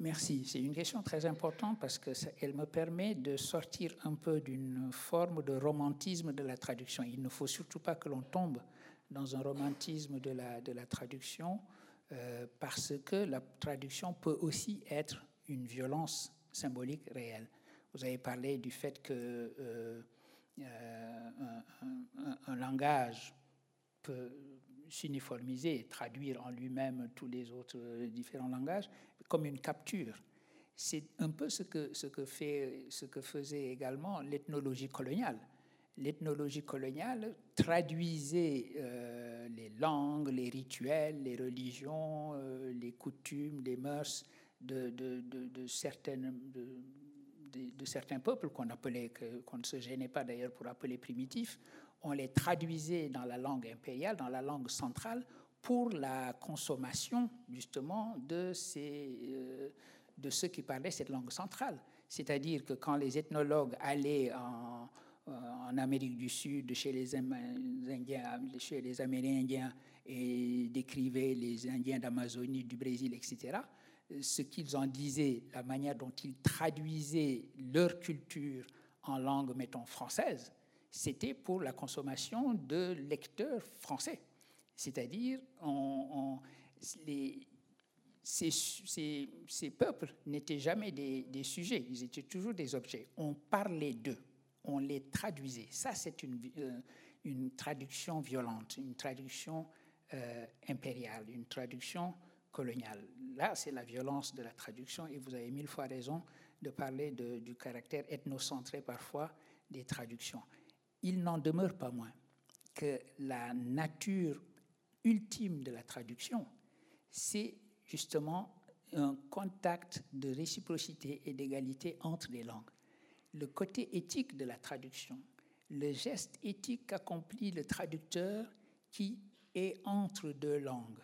Merci. C'est une question très importante parce qu'elle me permet de sortir un peu d'une forme de romantisme de la traduction. Il ne faut surtout pas que l'on tombe dans un romantisme de la, traduction euh, parce que la traduction peut aussi être une violence symbolique réelle. Vous avez parlé du fait que euh, euh, un, langage peut s'uniformiser, traduire en lui-même tous les autres différents langages, comme une capture. C'est un peu ce que, ce, que fait, ce que faisait également l'ethnologie coloniale. L'ethnologie coloniale traduisait euh, les langues, les rituels, les religions, euh, les coutumes, les mœurs de, de, de, certaines, de, certains peuples qu'on appelait, qu'on ne se gênait pas d'ailleurs pour appeler primitifs. On les traduisait dans la langue impériale, dans la langue centrale, pour la consommation justement de, ces, euh, de ceux qui parlaient cette langue centrale. C'est-à-dire que quand les ethnologues allaient en, en Amérique du Sud, chez les chez les Amérindiens, et décrivaient les Indiens d'Amazonie, du Brésil, etc., ce qu'ils en disaient, la manière dont ils traduisaient leur culture en langue, mettons, française, c'était pour la consommation de lecteurs français. C'est-à-dire, ces, ces, peuples n'étaient jamais des, sujets, ils étaient toujours des objets. On parlait d'eux, on les traduisait. Ça, c'est une, euh, traduction violente, une traduction euh, impériale, une traduction coloniale. Là, c'est la violence de la traduction, et vous avez mille fois raison de parler du caractère ethnocentré parfois des traductions. Il n'en demeure pas moins que la nature ultime de la traduction, c'est justement un contact de réciprocité et d'égalité entre les langues. Le côté éthique de la traduction, le geste éthique qu'accomplit le traducteur qui est entre deux langues,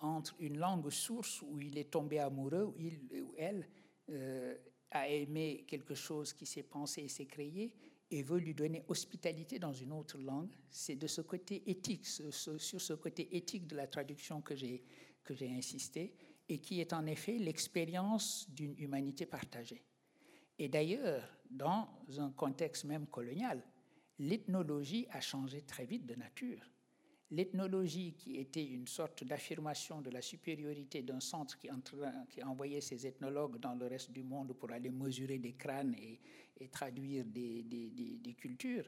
entre une langue source où il est tombé amoureux, où il ou elle euh, a aimé quelque chose qui s'est pensé et s'est créé, et veut lui donner hospitalité dans une autre langue, c'est de ce côté éthique, sur ce côté éthique de la traduction que j'ai que j'ai insisté, et qui est en effet l'expérience d'une humanité partagée. Et d'ailleurs, dans un contexte même colonial, l'ethnologie a changé très vite de nature. L'ethnologie, qui était une sorte d'affirmation de la supériorité d'un centre qui, envoyait ses ethnologues dans le reste du monde pour aller mesurer des crânes et, traduire des, cultures,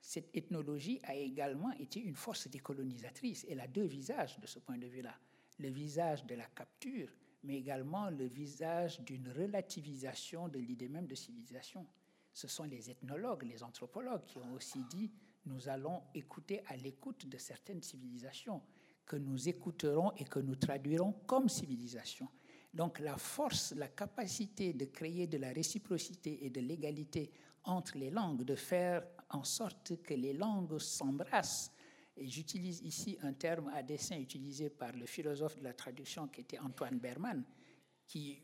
cette ethnologie a également été une force décolonisatrice. Elle a deux visages de ce point de vue-là. Le visage de la capture, mais également le visage d'une relativisation de l'idée même de civilisation. Ce sont les ethnologues, les anthropologues qui ont aussi dit nous allons écouter à l'écoute de certaines civilisations que nous écouterons et que nous traduirons comme civilisation. Donc la force, la capacité de créer de la réciprocité et de l'égalité entre les langues, de faire en sorte que les langues s'embrassent. Et j'utilise ici un terme à dessein utilisé par le philosophe de la traduction qui était Antoine Berman, qui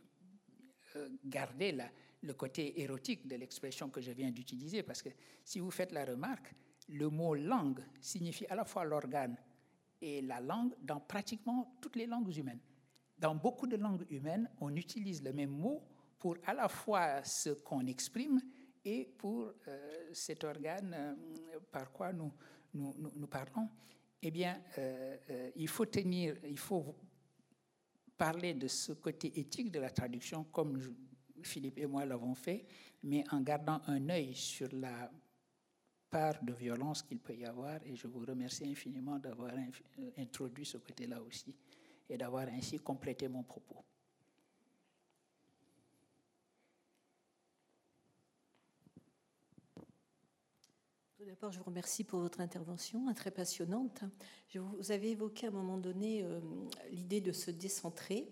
euh, gardait le côté érotique de l'expression que je viens d'utiliser, parce que si vous faites la remarque, le mot langue signifie à la fois l'organe et la langue dans pratiquement toutes les langues humaines. Dans beaucoup de langues humaines, on utilise le même mot pour à la fois ce qu'on exprime et pour euh, cet organe euh, par quoi nous, nous, parlons. Eh bien, euh, il faut tenir, il faut parler de ce côté éthique de la traduction comme Philippe et moi l'avons fait, mais en gardant un œil sur la part de violence qu'il peut y avoir. Et je vous remercie infiniment d'avoir euh, introduit ce côté-là aussi et d'avoir ainsi complété mon propos. Tout d'abord, je vous remercie pour votre intervention, hein, très passionnante. Vous avez évoqué à un moment donné euh, l'idée de se décentrer,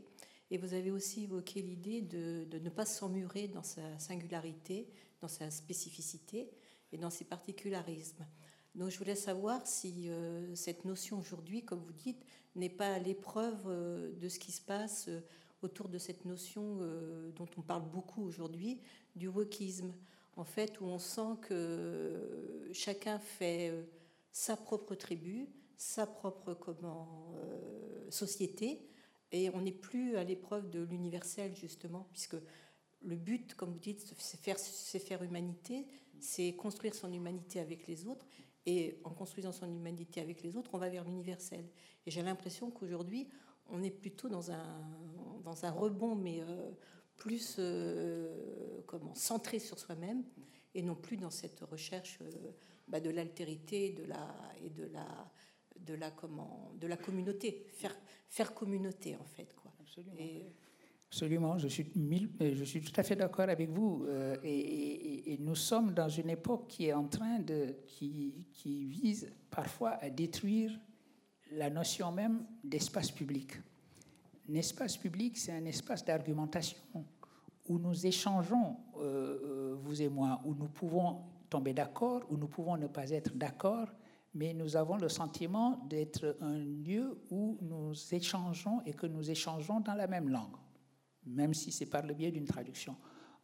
et vous avez aussi évoqué l'idée de, de, ne pas s'emmurer dans sa singularité, dans sa spécificité, et dans ses particularismes. Donc je voulais savoir si euh, cette notion aujourd'hui, comme vous dites, n'est pas à l'épreuve euh, de ce qui se passe euh, autour de cette notion dont on parle beaucoup aujourd'hui, du wokisme. En fait, où on sent que chacun fait sa propre tribu, sa propre société, et on n'est plus à l'épreuve de l'universel, justement, puisque le but, comme vous dites, c'est faire humanité, c'est construire son humanité avec les autres. Et en construisant son humanité avec les autres, on va vers l'universel. Et j'ai l'impression qu'aujourd'hui, on est plutôt dans un, dans un rebond, mais euh, plus euh, comment, centré sur soi-même, et non plus dans cette recherche euh, bah, de l'altérité de la, et de la, de la, comment, de la communauté, faire, faire communauté en fait. Quoi. Absolument. Absolument, je suis, euh, tout à fait d'accord avec vous. Euh, et, nous sommes dans une époque qui est en train de, qui, vise parfois à détruire la notion même d'espace public. Un espace public, c'est un espace d'argumentation où nous échangeons, euh, vous et moi, où nous pouvons tomber d'accord, où nous pouvons ne pas être d'accord, mais nous avons le sentiment d'être un lieu où nous échangeons et que nous échangeons dans la même langue même si c'est par le biais d'une traduction.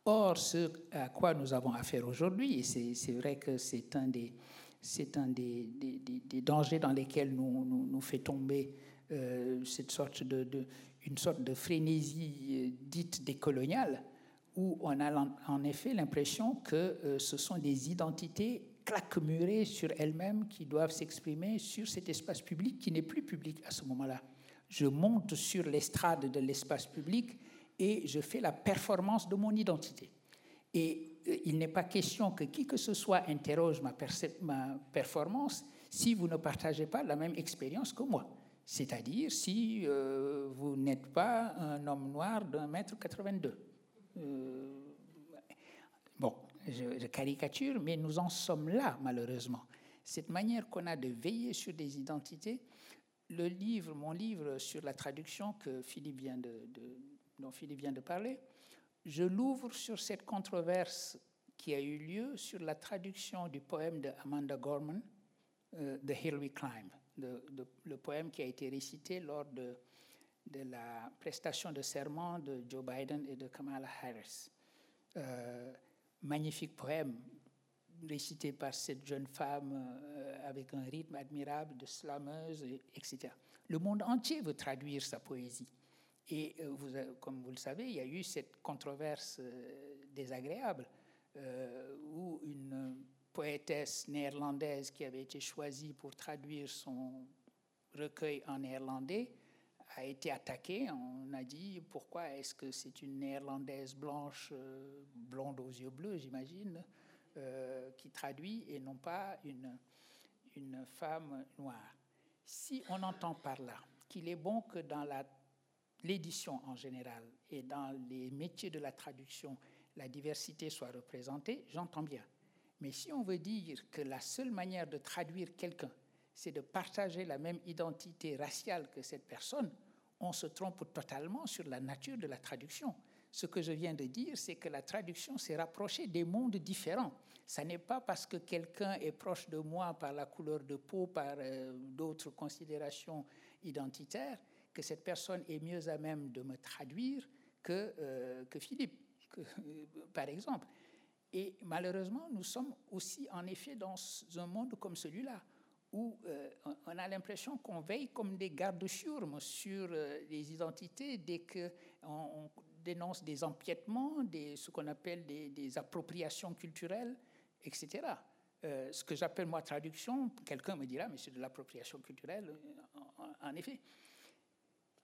Or, ce à quoi nous avons affaire aujourd'hui, et c'est vrai que c'est un des, dangers dans lesquels nous, nous, fait tomber euh, cette sorte de, une sorte de frénésie euh, dite décoloniale, où on a en effet l'impression que euh, ce sont des identités claquemurées sur elles-mêmes qui doivent s'exprimer sur cet espace public qui n'est plus public à ce moment-là. Je monte sur l'estrade de l'espace public et je fais la performance de mon identité. Et euh, il n'est pas question que qui que ce soit interroge ma, ma performance si vous ne partagez pas la même expérience que moi. C'est-à-dire si euh, vous n'êtes pas un homme noir d'un mètre 82. Euh, bon, je, caricature, mais nous en sommes là, malheureusement. Cette manière qu'on a de veiller sur des identités, le livre, mon livre sur la traduction que Philippe vient de dont Philippe vient de parler, je l'ouvre sur cette controverse qui a eu lieu sur la traduction du poème de Amanda Gorman, euh, The Hill We Climb, le poème qui a été récité lors de, la prestation de serment de Joe Biden et de Kamala Harris. Euh, magnifique poème récité par cette jeune femme euh, avec un rythme admirable de slameuse, etc. Le monde entier veut traduire sa poésie. Et euh, vous, comme vous le savez, il y a eu cette controverse euh, désagréable euh, où une poétesse néerlandaise qui avait été choisie pour traduire son recueil en néerlandais a été attaqué. On a dit pourquoi est-ce que c'est une néerlandaise blanche, euh, blonde aux yeux bleus, j'imagine, euh, qui traduit et non pas une, une femme noire. Si on entend par là qu'il est bon que dans l'édition en général et dans les métiers de la traduction, la diversité soit représentée, j'entends bien. Mais si on veut dire que la seule manière de traduire quelqu'un, c'est de partager la même identité raciale que cette personne, on se trompe totalement sur la nature de la traduction. Ce que je viens de dire, c'est que la traduction s'est rapprochée des mondes différents. Ce n'est pas parce que quelqu'un est proche de moi par la couleur de peau, par euh, d'autres considérations identitaires, que cette personne est mieux à même de me traduire que, euh, Philippe, par exemple. Et malheureusement, nous sommes aussi en effet dans un monde comme celui-là, où euh, on a l'impression qu'on veille comme des gardes-chiourmes sur euh, les identités dès qu'on on dénonce des empiètements, des, ce qu'on appelle des, appropriations culturelles, etc. Euh, ce que j'appelle moi traduction, quelqu'un me dira, mais c'est de l'appropriation culturelle, en effet.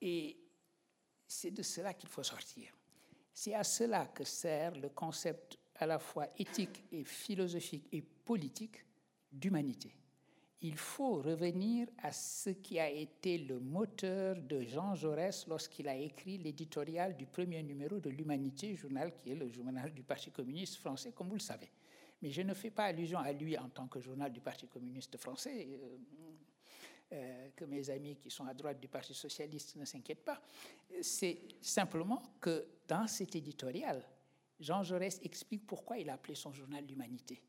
Et c'est de cela qu'il faut sortir. C'est à cela que sert le concept à la fois éthique et philosophique et politique d'humanité il faut revenir à ce qui a été le moteur de Jean Jaurès lorsqu'il a écrit l'éditorial du premier numéro de l'Humanité, journal qui est le journal du Parti communiste français, comme vous le savez. Mais je ne fais pas allusion à lui en tant que journal du Parti communiste français, euh, que mes amis qui sont à droite du Parti socialiste ne s'inquiètent pas. C'est simplement que dans cet éditorial, Jean Jaurès explique pourquoi il a appelé son journal l'Humanité.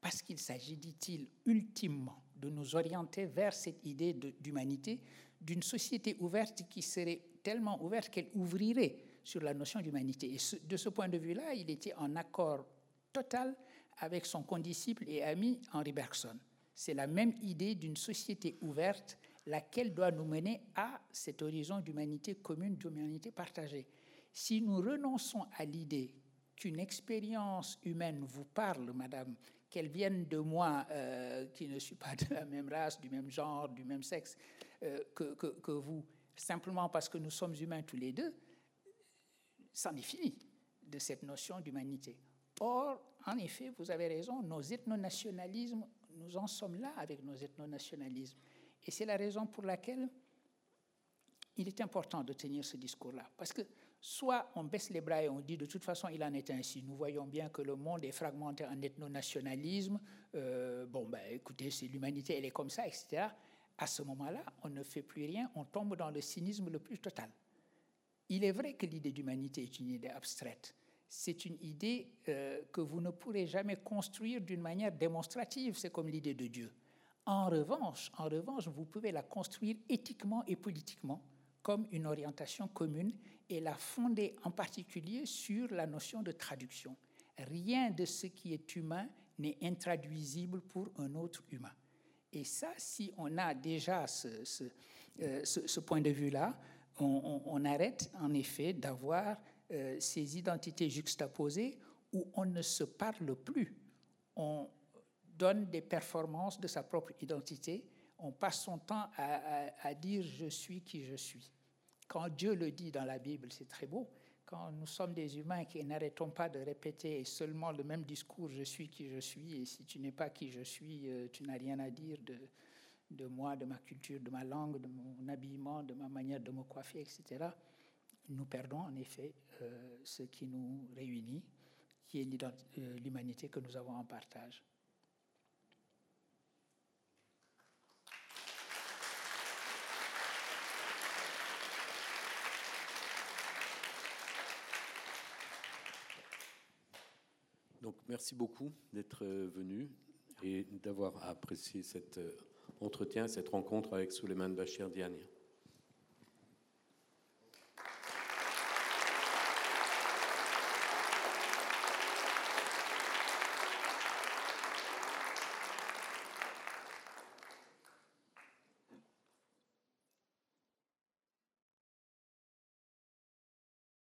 Parce qu'il s'agit, dit-il, ultimement de nous orienter vers cette idée d'humanité, d'une société ouverte qui serait tellement ouverte qu'elle ouvrirait sur la notion d'humanité. Et de ce point de vue-là, il était en accord total avec son condisciple et ami Henri Bergson. C'est la même idée d'une société ouverte, laquelle doit nous mener à cet horizon d'humanité commune, d'humanité partagée. Si nous renonçons à l'idée qu'une expérience humaine vous parle, madame, qu'elles viennent de moi, euh, qui ne suis pas de la même race, du même genre, du même sexe euh, que, que, vous, simplement parce que nous sommes humains tous les deux, c'en est fini de cette notion d'humanité. Or, en effet, vous avez raison, nos ethnonationalismes, nous en sommes là avec nos ethnonationalismes. Et c'est la raison pour laquelle il est important de tenir ce discours-là. Parce que soit on baisse les bras et on dit de toute façon il en est ainsi. Nous voyons bien que le monde est fragmenté en ethno-nationalisme. Euh, bon, ben écoutez, c'est l'humanité, elle est comme ça, etc. À ce moment-là, on ne fait plus rien, on tombe dans le cynisme le plus total. Il est vrai que l'idée d'humanité est une idée abstraite. C'est une idée euh, que vous ne pourrez jamais construire d'une manière démonstrative. C'est comme l'idée de Dieu. En revanche, en revanche, vous pouvez la construire éthiquement et politiquement comme une orientation commune et la fonder en particulier sur la notion de traduction. Rien de ce qui est humain n'est intraduisible pour un autre humain. Et ça, si on a déjà ce, euh, point de vue-là, on, arrête en effet d'avoir euh, ces identités juxtaposées où on ne se parle plus. On donne des performances de sa propre identité, on passe son temps à dire je suis qui je suis. Quand Dieu le dit dans la Bible, c'est très beau. Quand nous sommes des humains qui n'arrêtons pas de répéter seulement le même discours, je suis qui je suis, et si tu n'es pas qui je suis, euh, tu n'as rien à dire de, de moi, de ma culture, de ma langue, de mon habillement, de ma manière de me coiffer, etc. Nous perdons en effet euh, ce qui nous réunit, qui est euh, l'humanité que nous avons en partage. Donc merci beaucoup d'être euh, venu et d'avoir apprécié cet entretien, cette rencontre avec Souleymane Bachir Diagne.